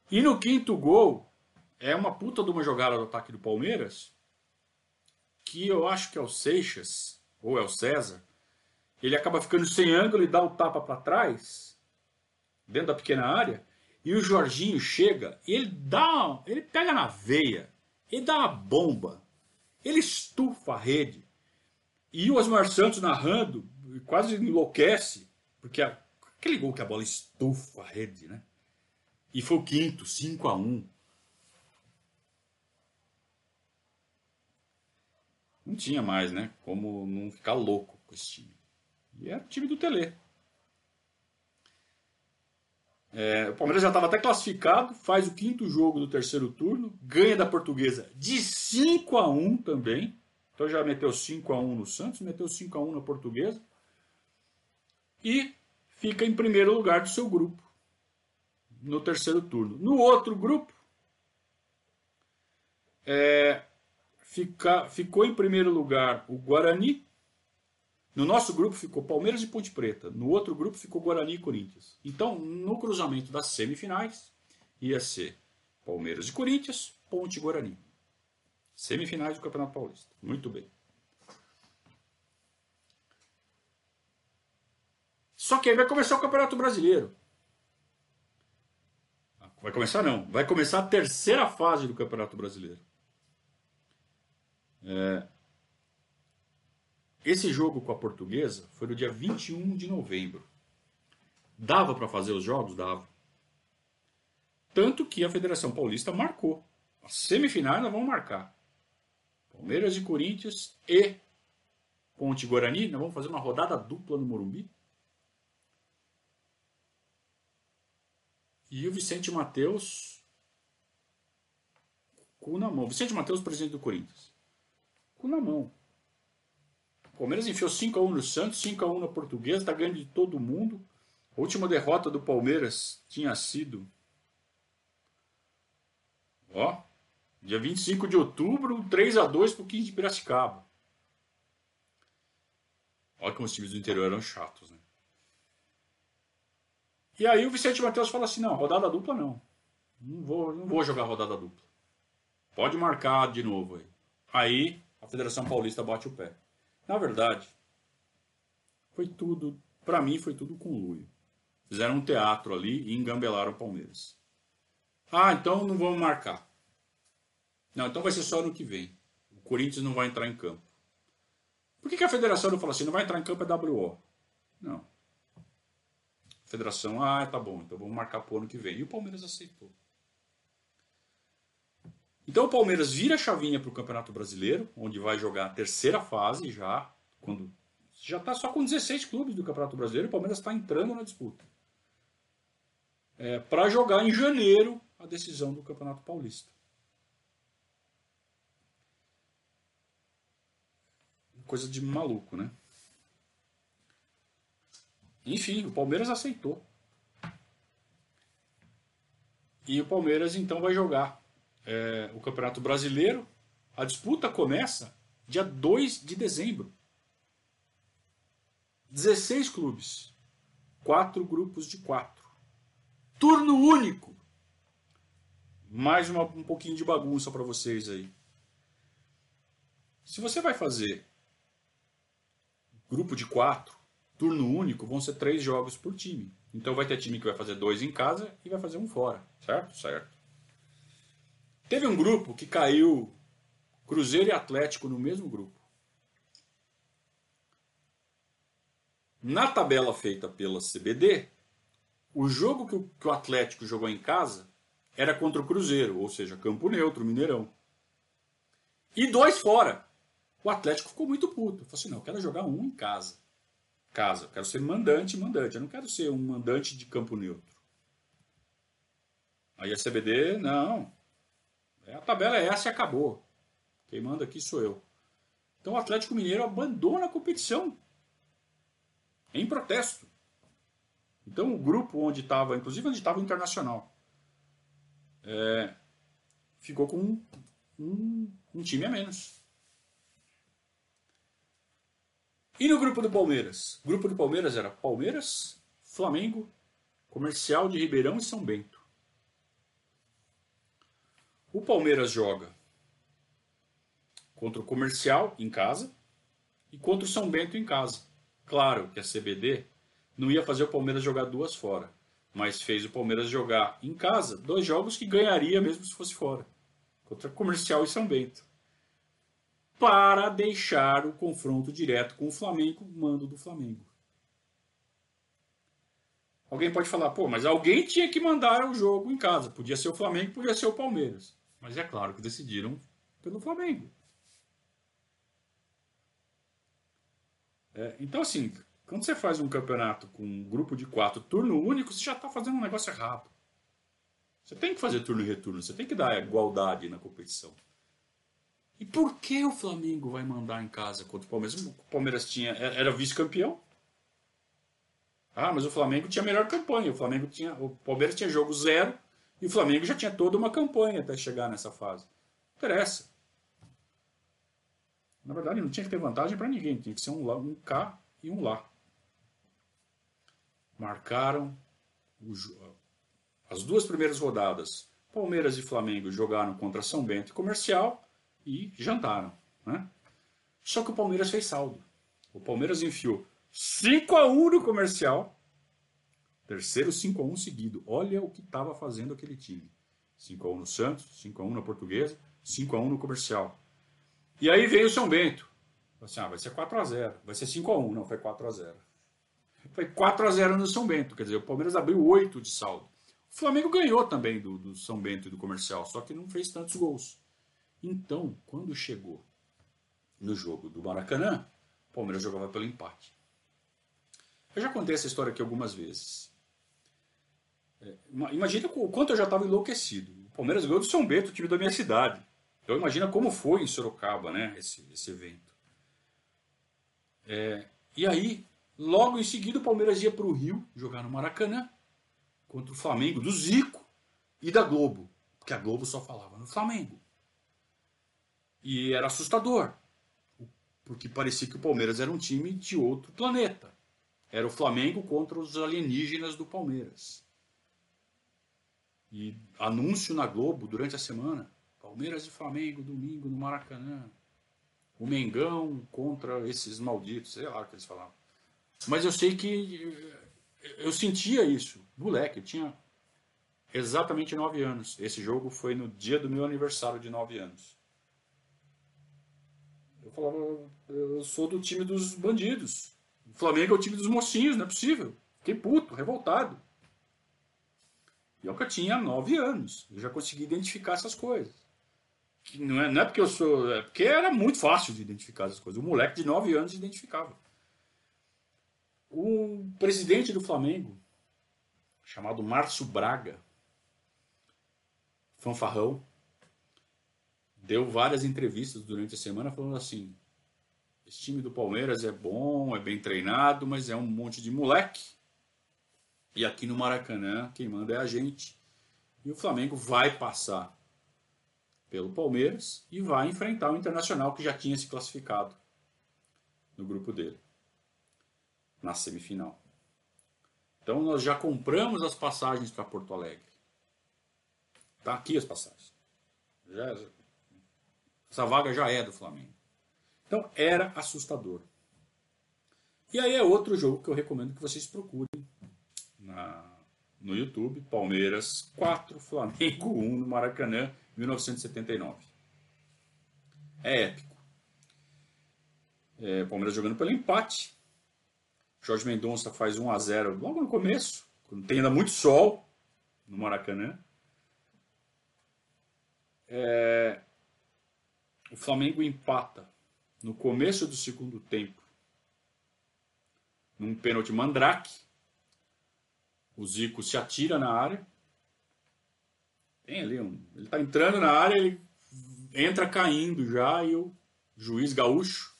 E no quinto gol, é uma puta de uma jogada do ataque do Palmeiras, que eu acho que é o Seixas, ou é o César, ele acaba ficando sem ângulo e dá o tapa para trás, dentro da pequena área, e o Jorginho chega e ele dá, ele pega na veia, ele dá uma bomba, ele estufa a rede. E o Osmar Santos narrando, quase enlouquece, porque aquele gol que a bola estufa a rede, né? E foi o quinto, 5 a 1 Não tinha mais, né? Como não ficar louco com esse time. E era o time do Tele. É, o Palmeiras já estava até classificado, faz o quinto jogo do terceiro turno, ganha da Portuguesa de 5 a 1 também. Então já meteu 5 a 1 no Santos, meteu 5 a 1 na Portuguesa. E fica em primeiro lugar do seu grupo no terceiro turno. No outro grupo, é, fica, ficou em primeiro lugar o Guarani. No nosso grupo ficou Palmeiras e Ponte Preta. No outro grupo ficou Guarani e Corinthians. Então, no cruzamento das semifinais, ia ser Palmeiras e Corinthians, Ponte e Guarani. Semifinais do Campeonato Paulista. Muito bem. Só que aí vai começar o Campeonato Brasileiro. Vai começar não. Vai começar a terceira fase do Campeonato Brasileiro. É... Esse jogo com a Portuguesa foi no dia 21 de novembro. Dava para fazer os jogos? Dava. Tanto que a Federação Paulista marcou. As semifinais nós vamos marcar. Palmeiras e Corinthians e Ponte Guarani. Nós vamos fazer uma rodada dupla no Morumbi. E o Vicente Mateus, cu na mão. Vicente Mateus, presidente do Corinthians. Cu na mão. O Palmeiras enfiou 5x1 no Santos, 5x1 na Portuguesa, está ganhando de todo mundo. A última derrota do Palmeiras tinha sido. Ó, dia 25 de outubro, 3x2 para o 15 de Piracicaba. Olha como os times do interior eram chatos, né? E aí o Vicente Matheus fala assim: não, rodada dupla não. Não vou, não vou jogar rodada dupla. Pode marcar de novo aí. Aí a Federação Paulista bate o pé. Na verdade, foi tudo, para mim foi tudo com Luio. Fizeram um teatro ali e engambelaram o Palmeiras. Ah, então não vamos marcar. Não, então vai ser só no que vem. O Corinthians não vai entrar em campo. Por que, que a federação não fala assim, não vai entrar em campo é WO? Não federação, ah, tá bom, então vamos marcar para o ano que vem. E o Palmeiras aceitou. Então o Palmeiras vira a chavinha para o Campeonato Brasileiro, onde vai jogar a terceira fase já, quando já está só com 16 clubes do Campeonato Brasileiro, o Palmeiras está entrando na disputa. É, para jogar em janeiro a decisão do Campeonato Paulista. Coisa de maluco, né? Enfim, o Palmeiras aceitou. E o Palmeiras então vai jogar é, o Campeonato Brasileiro. A disputa começa dia 2 de dezembro. 16 clubes. Quatro grupos de quatro. Turno único. Mais uma, um pouquinho de bagunça para vocês aí. Se você vai fazer grupo de quatro, turno único, vão ser três jogos por time. Então vai ter time que vai fazer dois em casa e vai fazer um fora, certo? Certo. Teve um grupo que caiu Cruzeiro e Atlético no mesmo grupo. Na tabela feita pela CBD, o jogo que o, Atlético jogou em casa era contra o Cruzeiro, ou seja, campo neutro, Mineirão. E dois fora. O Atlético ficou muito puto. Falou assim: não, eu quero jogar um em casa. Casa. Eu quero ser mandante, mandante. Eu não quero ser um mandante de campo neutro. Aí a CBD, não. A tabela é essa e acabou. Quem manda aqui sou eu. Então o Atlético Mineiro abandona a competição. Em protesto. Então o grupo onde estava, inclusive onde estava o Internacional, é, ficou com um, um, um time a menos. E no grupo do Palmeiras? O grupo do Palmeiras era Palmeiras, Flamengo, Comercial de Ribeirão e São Bento. O Palmeiras joga contra o Comercial em casa e contra o São Bento em casa. Claro que a CBD não ia fazer o Palmeiras jogar duas fora, mas fez o Palmeiras jogar em casa dois jogos que ganharia mesmo se fosse fora, contra Comercial e São Bento para deixar o confronto direto com o Flamengo, mando do Flamengo. Alguém pode falar, pô, mas alguém tinha que mandar o jogo em casa. Podia ser o Flamengo, podia ser o Palmeiras. Mas é claro que decidiram pelo Flamengo. É, então, assim, quando você faz um campeonato com um grupo de quatro, turno único, você já está fazendo um negócio errado. Você tem que fazer turno e retorno, você tem que dar igualdade na competição. E por que o Flamengo vai mandar em casa contra o Palmeiras? O Palmeiras tinha, era vice-campeão. Ah, mas o Flamengo tinha melhor campanha. O Flamengo tinha, o Palmeiras tinha jogo zero e o Flamengo já tinha toda uma campanha até chegar nessa fase. Não interessa. Na verdade, não tinha que ter vantagem para ninguém. Tinha que ser um, lá, um cá e um lá. Marcaram o, as duas primeiras rodadas. Palmeiras e Flamengo jogaram contra São Bento e Comercial e jantaram. Né? Só que o Palmeiras fez saldo. O Palmeiras enfiou 5 a 1 no comercial. Terceiro 5 a 1 seguido. Olha o que estava fazendo aquele time. 5 a 1 no Santos, 5 a 1 na Portuguesa, 5 a 1 no comercial. E aí veio o São Bento. Assim, ah, vai ser 4 a 0 Vai ser 5 a 1 Não, foi 4 a 0 Foi 4 a 0 no São Bento. Quer dizer, o Palmeiras abriu 8 de saldo. O Flamengo ganhou também do, do São Bento e do comercial, só que não fez tantos gols. Então, quando chegou no jogo do Maracanã, o Palmeiras jogava pelo empate. Eu já contei essa história aqui algumas vezes. É, imagina o quanto eu já estava enlouquecido. O Palmeiras ganhou do São Bento, o time da minha cidade. Então imagina como foi em Sorocaba, né, esse, esse evento. É, e aí, logo em seguida, o Palmeiras ia para o Rio jogar no Maracanã contra o Flamengo, do Zico e da Globo. Porque a Globo só falava no Flamengo. E era assustador, porque parecia que o Palmeiras era um time de outro planeta. Era o Flamengo contra os alienígenas do Palmeiras. E anúncio na Globo durante a semana: Palmeiras e Flamengo, domingo no Maracanã. O Mengão contra esses malditos, sei lá o que eles falavam. Mas eu sei que eu sentia isso, moleque, eu tinha exatamente nove anos. Esse jogo foi no dia do meu aniversário de nove anos falava, eu sou do time dos bandidos. O Flamengo é o time dos mocinhos, não é possível. Fiquei puto, revoltado. Eu que tinha nove anos. Eu já consegui identificar essas coisas. Que não, é, não é porque eu sou. É porque era muito fácil de identificar essas coisas. O moleque de nove anos identificava. O presidente do Flamengo, chamado Márcio Braga, fanfarrão, deu várias entrevistas durante a semana falando assim: esse time do Palmeiras é bom, é bem treinado, mas é um monte de moleque. E aqui no Maracanã, quem manda é a gente. E o Flamengo vai passar pelo Palmeiras e vai enfrentar o Internacional que já tinha se classificado no grupo dele, na semifinal. Então nós já compramos as passagens para Porto Alegre. Tá aqui as passagens. Já, essa vaga já é do Flamengo. Então era assustador. E aí é outro jogo que eu recomendo que vocês procurem na, no YouTube. Palmeiras 4, Flamengo 1 no Maracanã, 1979. É épico. É, Palmeiras jogando pelo empate. Jorge Mendonça faz 1 a 0 logo no começo. quando tem ainda muito sol no Maracanã. É, o Flamengo empata no começo do segundo tempo num pênalti mandrake. O Zico se atira na área. Tem ali um. Ele tá entrando na área, ele entra caindo já e o juiz gaúcho,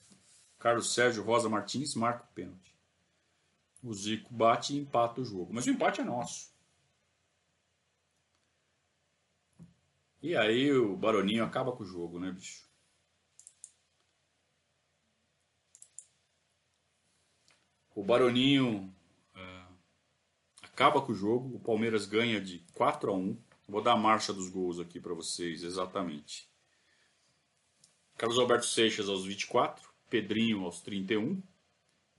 Carlos Sérgio Rosa Martins, marca o pênalti. O Zico bate e empata o jogo. Mas o empate é nosso. E aí o Baroninho acaba com o jogo, né, bicho? O Baroninho acaba com o jogo. O Palmeiras ganha de 4 a 1. Vou dar a marcha dos gols aqui para vocês exatamente. Carlos Alberto Seixas aos 24, Pedrinho aos 31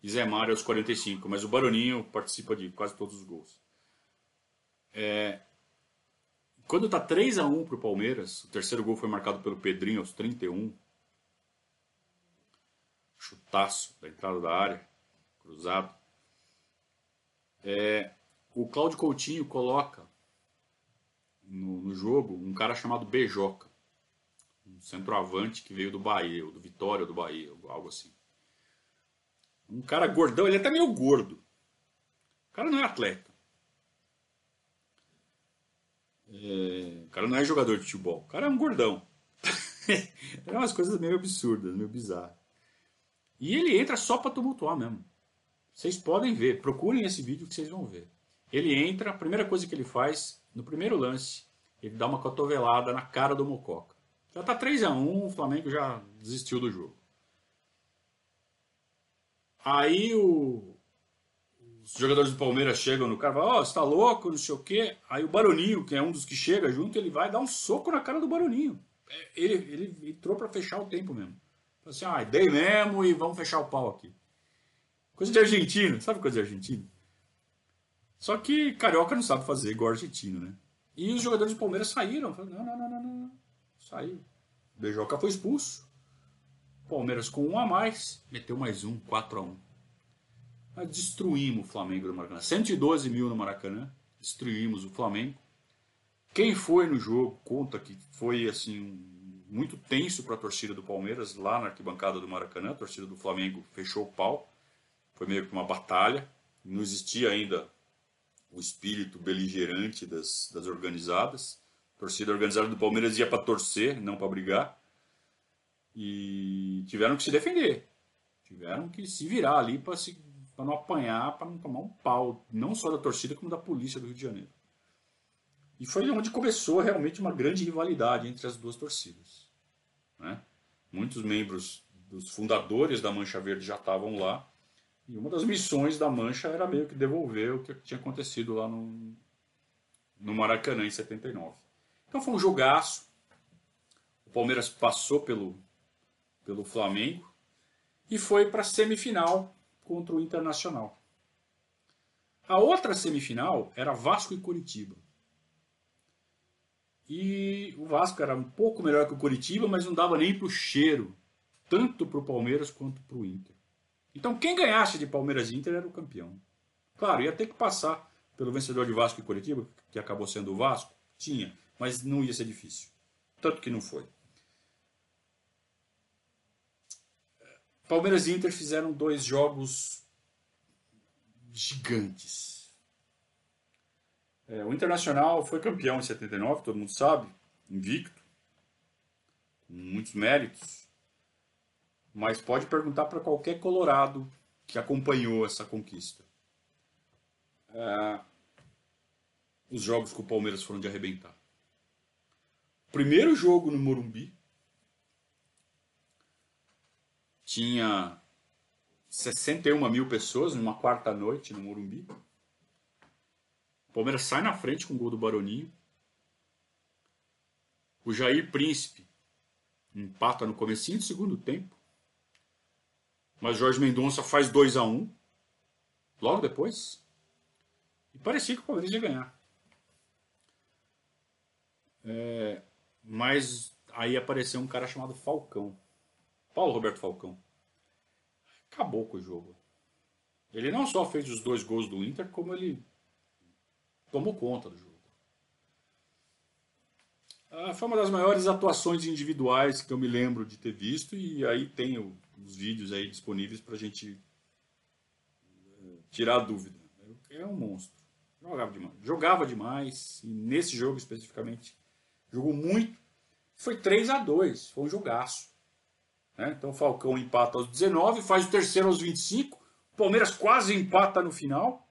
e Zé Mário aos 45. Mas o Baroninho participa de quase todos os gols. É, quando tá 3 a 1 pro Palmeiras, o terceiro gol foi marcado pelo Pedrinho aos 31. Chutaço da entrada da área, cruzado. É, o Cláudio Coutinho coloca no, no, jogo um cara chamado Bejoca, um centroavante que veio do Bahia, ou do Vitória do Bahia, algo assim. Um cara gordão, ele é até meio gordo. O cara não é atleta. É, o cara não é jogador de futebol. O cara é um gordão. é umas coisas meio absurdas, meio bizarras. E ele entra só para tumultuar mesmo. Vocês podem ver, procurem esse vídeo que vocês vão ver. Ele entra, a primeira coisa que ele faz, no primeiro lance, ele dá uma cotovelada na cara do Mococa. Já tá 3 a 1 o Flamengo já desistiu do jogo. Aí o, os jogadores do Palmeiras chegam no cara e falam, ó, oh, você tá louco, não sei o quê. Aí o Baroninho, que é um dos que chega junto, ele vai dar um soco na cara do Baroninho. É, ele, ele entrou para fechar o tempo mesmo. Falou assim, ah, dei mesmo e vamos fechar o pau aqui. Coisa de argentino, sabe coisa de argentino? Só que carioca não sabe fazer igual argentino, né? E os jogadores do Palmeiras saíram. Falaram, não, não, não, não, não. Saiu. O foi expulso. Palmeiras com um a mais, meteu mais um, 4 a 1 nós destruímos o Flamengo do Maracanã. 112 mil no Maracanã, destruímos o Flamengo. Quem foi no jogo conta que foi assim muito tenso para a torcida do Palmeiras lá na arquibancada do Maracanã. A torcida do Flamengo fechou o pau. Foi meio que uma batalha. Não existia ainda o espírito beligerante das, das organizadas. A torcida organizada do Palmeiras ia para torcer, não para brigar. E tiveram que se defender. Tiveram que se virar ali para se para não apanhar, para não tomar um pau, não só da torcida, como da polícia do Rio de Janeiro. E foi onde começou realmente uma grande rivalidade entre as duas torcidas. Né? Muitos membros dos fundadores da Mancha Verde já estavam lá, e uma das missões da Mancha era meio que devolver o que tinha acontecido lá no, no Maracanã em 79. Então foi um jogaço. O Palmeiras passou pelo, pelo Flamengo e foi para a semifinal contra o Internacional. A outra semifinal era Vasco e Curitiba. E o Vasco era um pouco melhor que o Curitiba, mas não dava nem para o cheiro, tanto para o Palmeiras quanto para o Inter. Então quem ganhasse de Palmeiras e Inter era o campeão. Claro, ia ter que passar pelo vencedor de Vasco e Curitiba, que acabou sendo o Vasco, tinha, mas não ia ser difícil. Tanto que não foi. Palmeiras e Inter fizeram dois jogos gigantes. É, o Internacional foi campeão em 79, todo mundo sabe, invicto, com muitos méritos. Mas pode perguntar para qualquer colorado que acompanhou essa conquista. É, os jogos com o Palmeiras foram de arrebentar. Primeiro jogo no Morumbi, tinha 61 mil pessoas numa quarta noite no Morumbi. O Palmeiras sai na frente com o gol do Baroninho. O Jair Príncipe empata no comecinho do segundo tempo. Mas Jorge Mendonça faz 2 a 1 um, logo depois. E parecia que o Palmeiras ia ganhar. É, mas aí apareceu um cara chamado Falcão. Paulo Roberto Falcão. Acabou com o jogo. Ele não só fez os dois gols do Inter, como ele tomou conta do jogo. Ah, foi uma das maiores atuações individuais que eu me lembro de ter visto, e aí tem os vídeos aí disponíveis para a gente eh, tirar a dúvida. É um monstro. Jogava demais. Jogava demais, e nesse jogo especificamente, jogou muito. Foi 3 a 2 foi um jogaço. Né? Então o Falcão empata aos 19, faz o terceiro aos 25. O Palmeiras quase empata no final.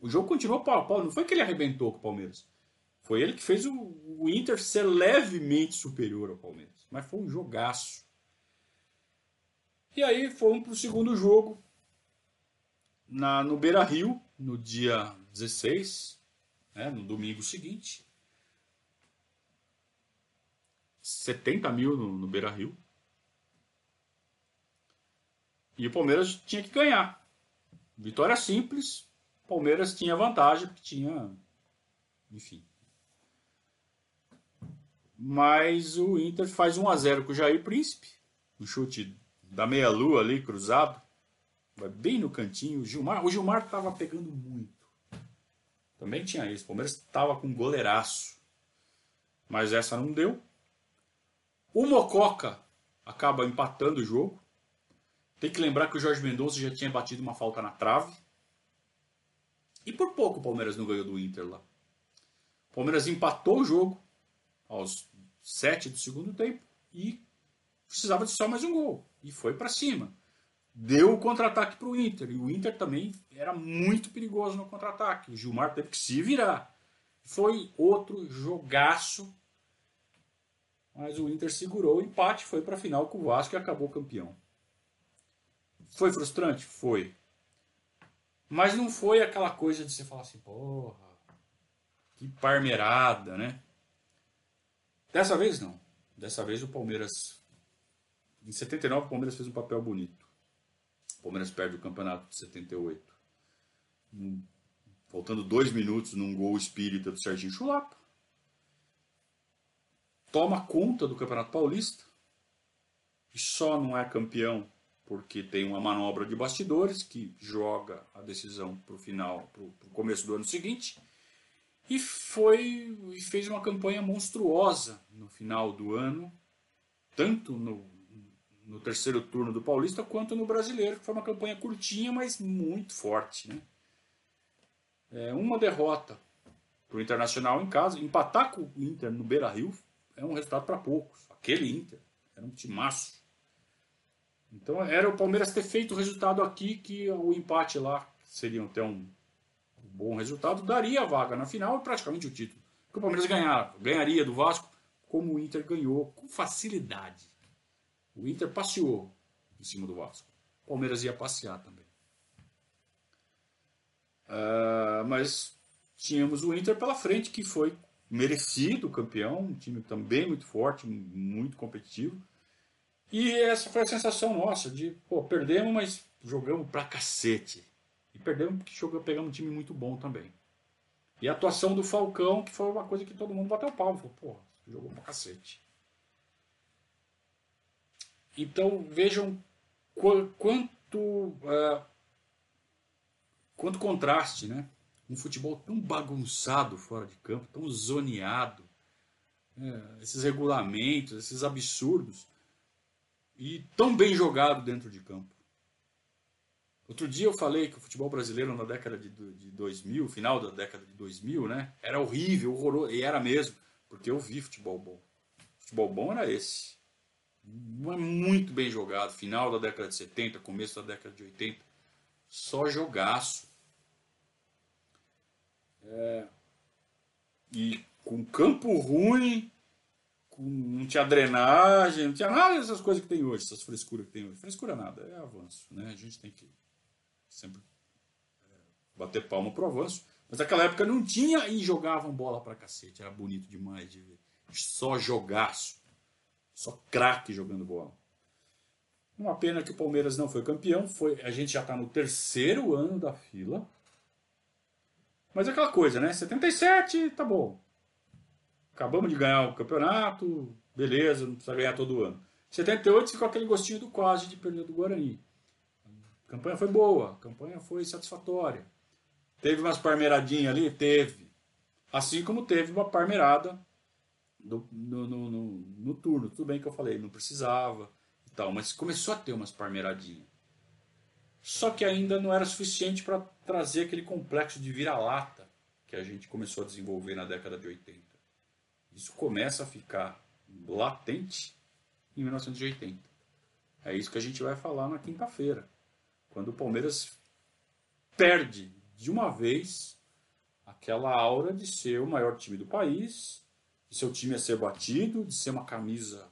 O jogo continuou pau a pau. Não foi que ele arrebentou com o Palmeiras. Foi ele que fez o, o Inter ser levemente superior ao Palmeiras. Mas foi um jogaço. E aí fomos para o segundo jogo na, no Beira Rio, no dia 16, né, no domingo seguinte. 70 mil no, no Beira Rio. E o Palmeiras tinha que ganhar. Vitória simples. Palmeiras tinha vantagem, porque tinha. Enfim. Mas o Inter faz 1 a 0 com o Jair Príncipe. Um chute da meia-lua ali, cruzado. Vai bem no cantinho. O Gilmar, o Gilmar estava pegando muito. Também tinha isso. O Palmeiras estava com goleiraço. Mas essa não deu. O Mococa acaba empatando o jogo. Tem que lembrar que o Jorge Mendonça já tinha batido uma falta na trave. E por pouco o Palmeiras não ganhou do Inter lá. O Palmeiras empatou o jogo aos 7 do segundo tempo e precisava de só mais um gol. E foi para cima. Deu o contra-ataque para o Inter. E o Inter também era muito perigoso no contra-ataque. O Gilmar teve que se virar. Foi outro jogaço. Mas o Inter segurou o empate, foi para a final com o Vasco e acabou campeão. Foi frustrante? Foi. Mas não foi aquela coisa de você falar assim, porra, que parmerada, né? Dessa vez não. Dessa vez o Palmeiras. Em 79 o Palmeiras fez um papel bonito. O Palmeiras perde o campeonato de 78. faltando dois minutos num gol espírita do Serginho Chulapa. Toma conta do Campeonato Paulista. E só não é campeão porque tem uma manobra de bastidores que joga a decisão para o final, para o começo do ano seguinte, e foi e fez uma campanha monstruosa no final do ano, tanto no, no terceiro turno do Paulista quanto no Brasileiro, que foi uma campanha curtinha, mas muito forte, né? É uma derrota para o Internacional em casa, empatar com o Inter no Beira Rio é um resultado para poucos. Aquele Inter era um timaço. Então era o Palmeiras ter feito o resultado aqui que o empate lá seria até um bom resultado, daria a vaga na final e praticamente o título. Porque o Palmeiras ganhar, ganharia do Vasco como o Inter ganhou com facilidade. O Inter passeou em cima do Vasco. O Palmeiras ia passear também. Uh, mas tínhamos o Inter pela frente, que foi merecido campeão, um time também muito forte, muito competitivo. E essa foi a sensação nossa de, pô, perdemos, mas jogamos pra cacete. E perdemos porque jogamos, pegamos um time muito bom também. E a atuação do Falcão, que foi uma coisa que todo mundo bateu o pau. Falou, pô, jogou pra cacete. Então vejam quanto, uh, quanto contraste, né? Um futebol tão bagunçado fora de campo, tão zoneado, é, esses regulamentos, esses absurdos e tão bem jogado dentro de campo. Outro dia eu falei que o futebol brasileiro na década de, de 2000, final da década de 2000, né, era horrível, horroroso, e era mesmo, porque eu vi futebol bom. Futebol bom era esse. É muito bem jogado, final da década de 70, começo da década de 80, só jogaço. É, e com campo ruim, não tinha drenagem, não tinha nada dessas coisas que tem hoje, essas frescuras que tem hoje. Frescura nada, é avanço, né? A gente tem que sempre é, bater palma pro avanço. Mas naquela época não tinha e jogavam bola pra cacete, era bonito demais de ver. Só jogaço, só craque jogando bola. Uma pena que o Palmeiras não foi campeão, foi, a gente já está no terceiro ano da fila. Mas é aquela coisa, né? 77, tá bom acabamos de ganhar o campeonato, beleza, não precisa ganhar todo ano. 78 ficou aquele gostinho do quase de perder do Guarani. A campanha foi boa, a campanha foi satisfatória. Teve umas parmeiradinhas ali? Teve. Assim como teve uma parmeirada no, no, no, no, no turno. Tudo bem que eu falei, não precisava e tal, mas começou a ter umas parmeiradinhas. Só que ainda não era suficiente para trazer aquele complexo de vira-lata que a gente começou a desenvolver na década de 80. Isso começa a ficar latente em 1980. É isso que a gente vai falar na quinta-feira, quando o Palmeiras perde de uma vez aquela aura de ser o maior time do país, de seu time a ser batido, de ser uma camisa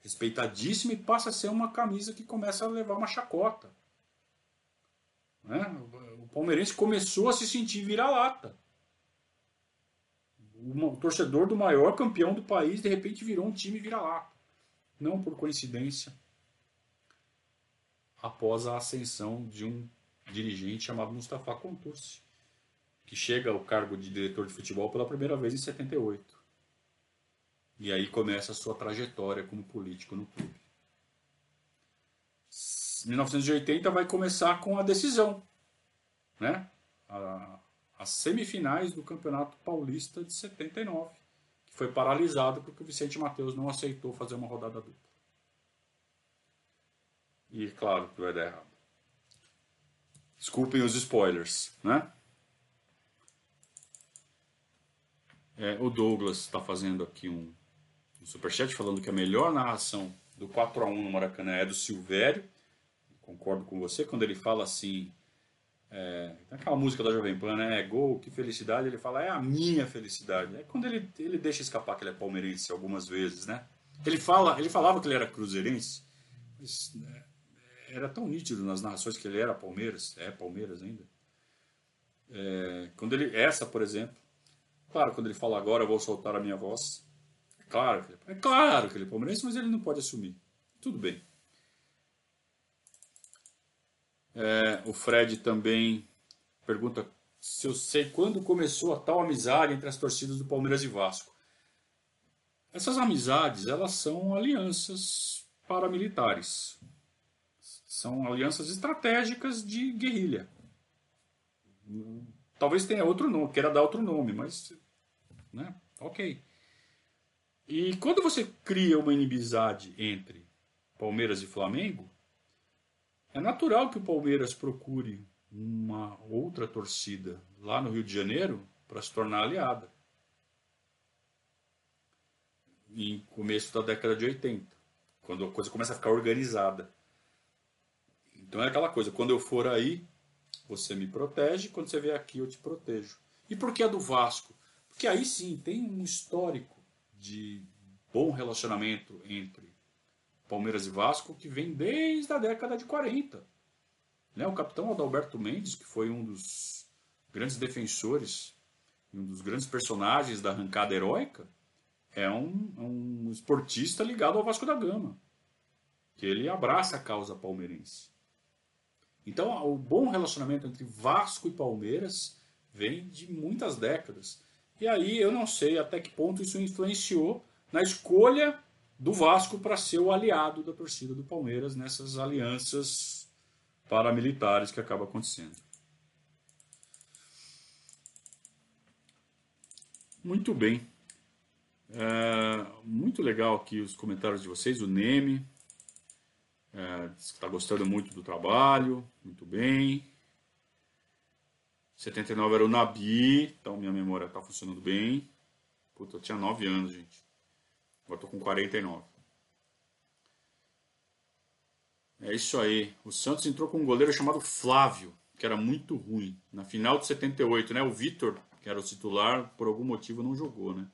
respeitadíssima e passa a ser uma camisa que começa a levar uma chacota. Né? O palmeirense começou a se sentir vira-lata. O torcedor do maior campeão do país de repente virou um time vira-lata. Não por coincidência, após a ascensão de um dirigente chamado Mustafa Contursi, que chega ao cargo de diretor de futebol pela primeira vez em 78. E aí começa a sua trajetória como político no clube. 1980 vai começar com a decisão, né? A, as semifinais do Campeonato Paulista de 79, que foi paralisado porque o Vicente Mateus não aceitou fazer uma rodada dupla. E claro que vai dar errado. Desculpem os spoilers, né? É, o Douglas está fazendo aqui um, um superchat falando que a melhor narração do 4 a 1 no Maracanã é do Silvério. Concordo com você quando ele fala assim. É, aquela música da Jovem Pan, né? É gol, que felicidade. Ele fala, é a minha felicidade. É quando ele, ele deixa escapar que ele é palmeirense algumas vezes, né? Ele, fala, ele falava que ele era cruzeirense, mas, né, era tão nítido nas narrações que ele era Palmeiras, é Palmeiras ainda. É, quando ele, essa, por exemplo, claro, quando ele fala agora eu vou soltar a minha voz, é claro, que ele, é claro que ele é palmeirense, mas ele não pode assumir. Tudo bem. É, o Fred também pergunta se eu sei quando começou a tal amizade entre as torcidas do Palmeiras e Vasco. Essas amizades, elas são alianças paramilitares. São alianças estratégicas de guerrilha. Talvez tenha outro nome, queira dar outro nome, mas. Né? Ok. E quando você cria uma inimizade entre Palmeiras e Flamengo, é natural que o Palmeiras procure uma outra torcida lá no Rio de Janeiro para se tornar aliada. Em começo da década de 80, quando a coisa começa a ficar organizada. Então é aquela coisa, quando eu for aí, você me protege, quando você vier aqui eu te protejo. E por que a do Vasco? Porque aí sim tem um histórico de bom relacionamento entre Palmeiras e Vasco que vem desde a década de 40. Né? O capitão Adalberto Mendes, que foi um dos grandes defensores um dos grandes personagens da arrancada heróica, é um, um esportista ligado ao Vasco da Gama, que ele abraça a causa palmeirense. Então, o bom relacionamento entre Vasco e Palmeiras vem de muitas décadas. E aí eu não sei até que ponto isso influenciou na escolha do Vasco para ser o aliado da torcida do Palmeiras nessas alianças paramilitares que acaba acontecendo. Muito bem. É, muito legal aqui os comentários de vocês. O Neme, é, está gostando muito do trabalho, muito bem. 79 era o Nabi, então minha memória está funcionando bem. Puta, eu tinha 9 anos, gente. Agora estou com 49. É isso aí. O Santos entrou com um goleiro chamado Flávio, que era muito ruim. Na final de 78, né? O Vitor, que era o titular, por algum motivo não jogou, né?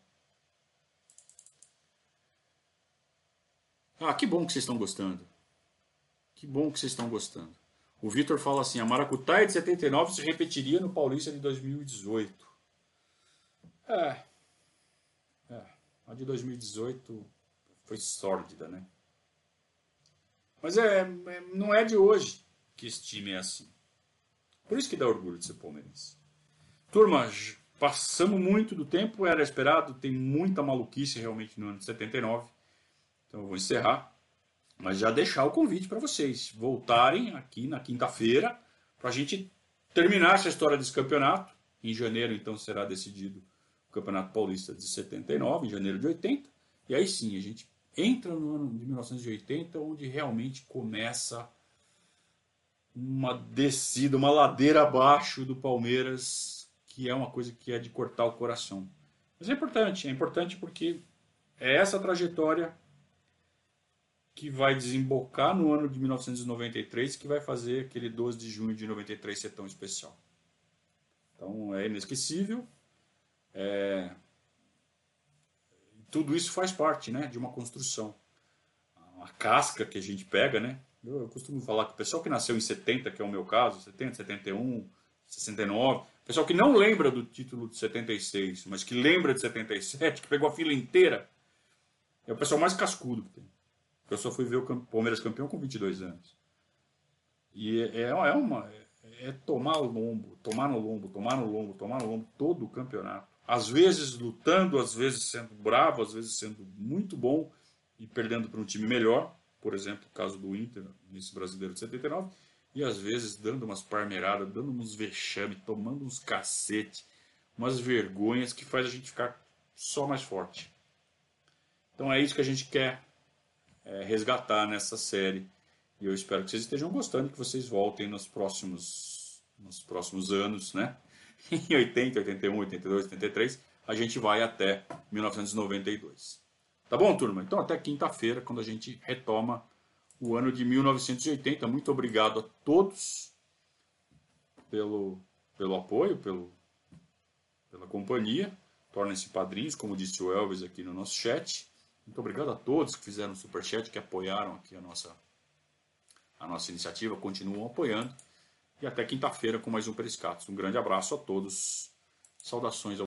Ah, que bom que vocês estão gostando. Que bom que vocês estão gostando. O Vitor fala assim: a Maracutaia de 79 se repetiria no Paulista de 2018. É. é. A de 2018 foi sórdida, né? Mas é, é, não é de hoje que esse time é assim. Por isso que dá orgulho de ser palmeirense. Turma, passamos muito do tempo, era esperado, tem muita maluquice realmente no ano de 79. Então eu vou encerrar. Mas já deixar o convite para vocês voltarem aqui na quinta-feira para a gente terminar essa história desse campeonato Em janeiro, então, será decidido o Campeonato Paulista de 79, em janeiro de 80. E aí sim, a gente entra no ano de 1980, onde realmente começa uma descida, uma ladeira abaixo do Palmeiras, que é uma coisa que é de cortar o coração. Mas é importante, é importante porque é essa trajetória que vai desembocar no ano de 1993, que vai fazer aquele 12 de junho de 93 ser tão especial. Então é inesquecível. É... Tudo isso faz parte né, de uma construção. A casca que a gente pega, né? Eu, eu costumo falar que o pessoal que nasceu em 70, que é o meu caso, 70, 71, 69, pessoal que não lembra do título de 76, mas que lembra de 77, que pegou a fila inteira, é o pessoal mais cascudo que tem. Eu só fui ver o Palmeiras campeão com 22 anos. E é, é, é uma. É tomar o lombo, tomar no lombo, tomar no lombo, tomar no lombo todo o campeonato. Às vezes lutando, às vezes sendo bravo, às vezes sendo muito bom e perdendo para um time melhor. Por exemplo, o caso do Inter, nesse brasileiro de 79. E às vezes dando umas parmeiradas, dando uns vexames, tomando uns cacete, umas vergonhas que faz a gente ficar só mais forte. Então é isso que a gente quer é, resgatar nessa série. E eu espero que vocês estejam gostando, que vocês voltem nos próximos, nos próximos anos, né? Em 80, 81, 82, 83, a gente vai até 1992. Tá bom, turma? Então até quinta-feira, quando a gente retoma o ano de 1980. Muito obrigado a todos pelo, pelo apoio, pelo, pela companhia. Tornem-se padrinhos, como disse o Elvis aqui no nosso chat. Muito obrigado a todos que fizeram o superchat, que apoiaram aqui a nossa, a nossa iniciativa, continuam apoiando. E até quinta-feira com mais um Periscatos. Um grande abraço a todos. Saudações ao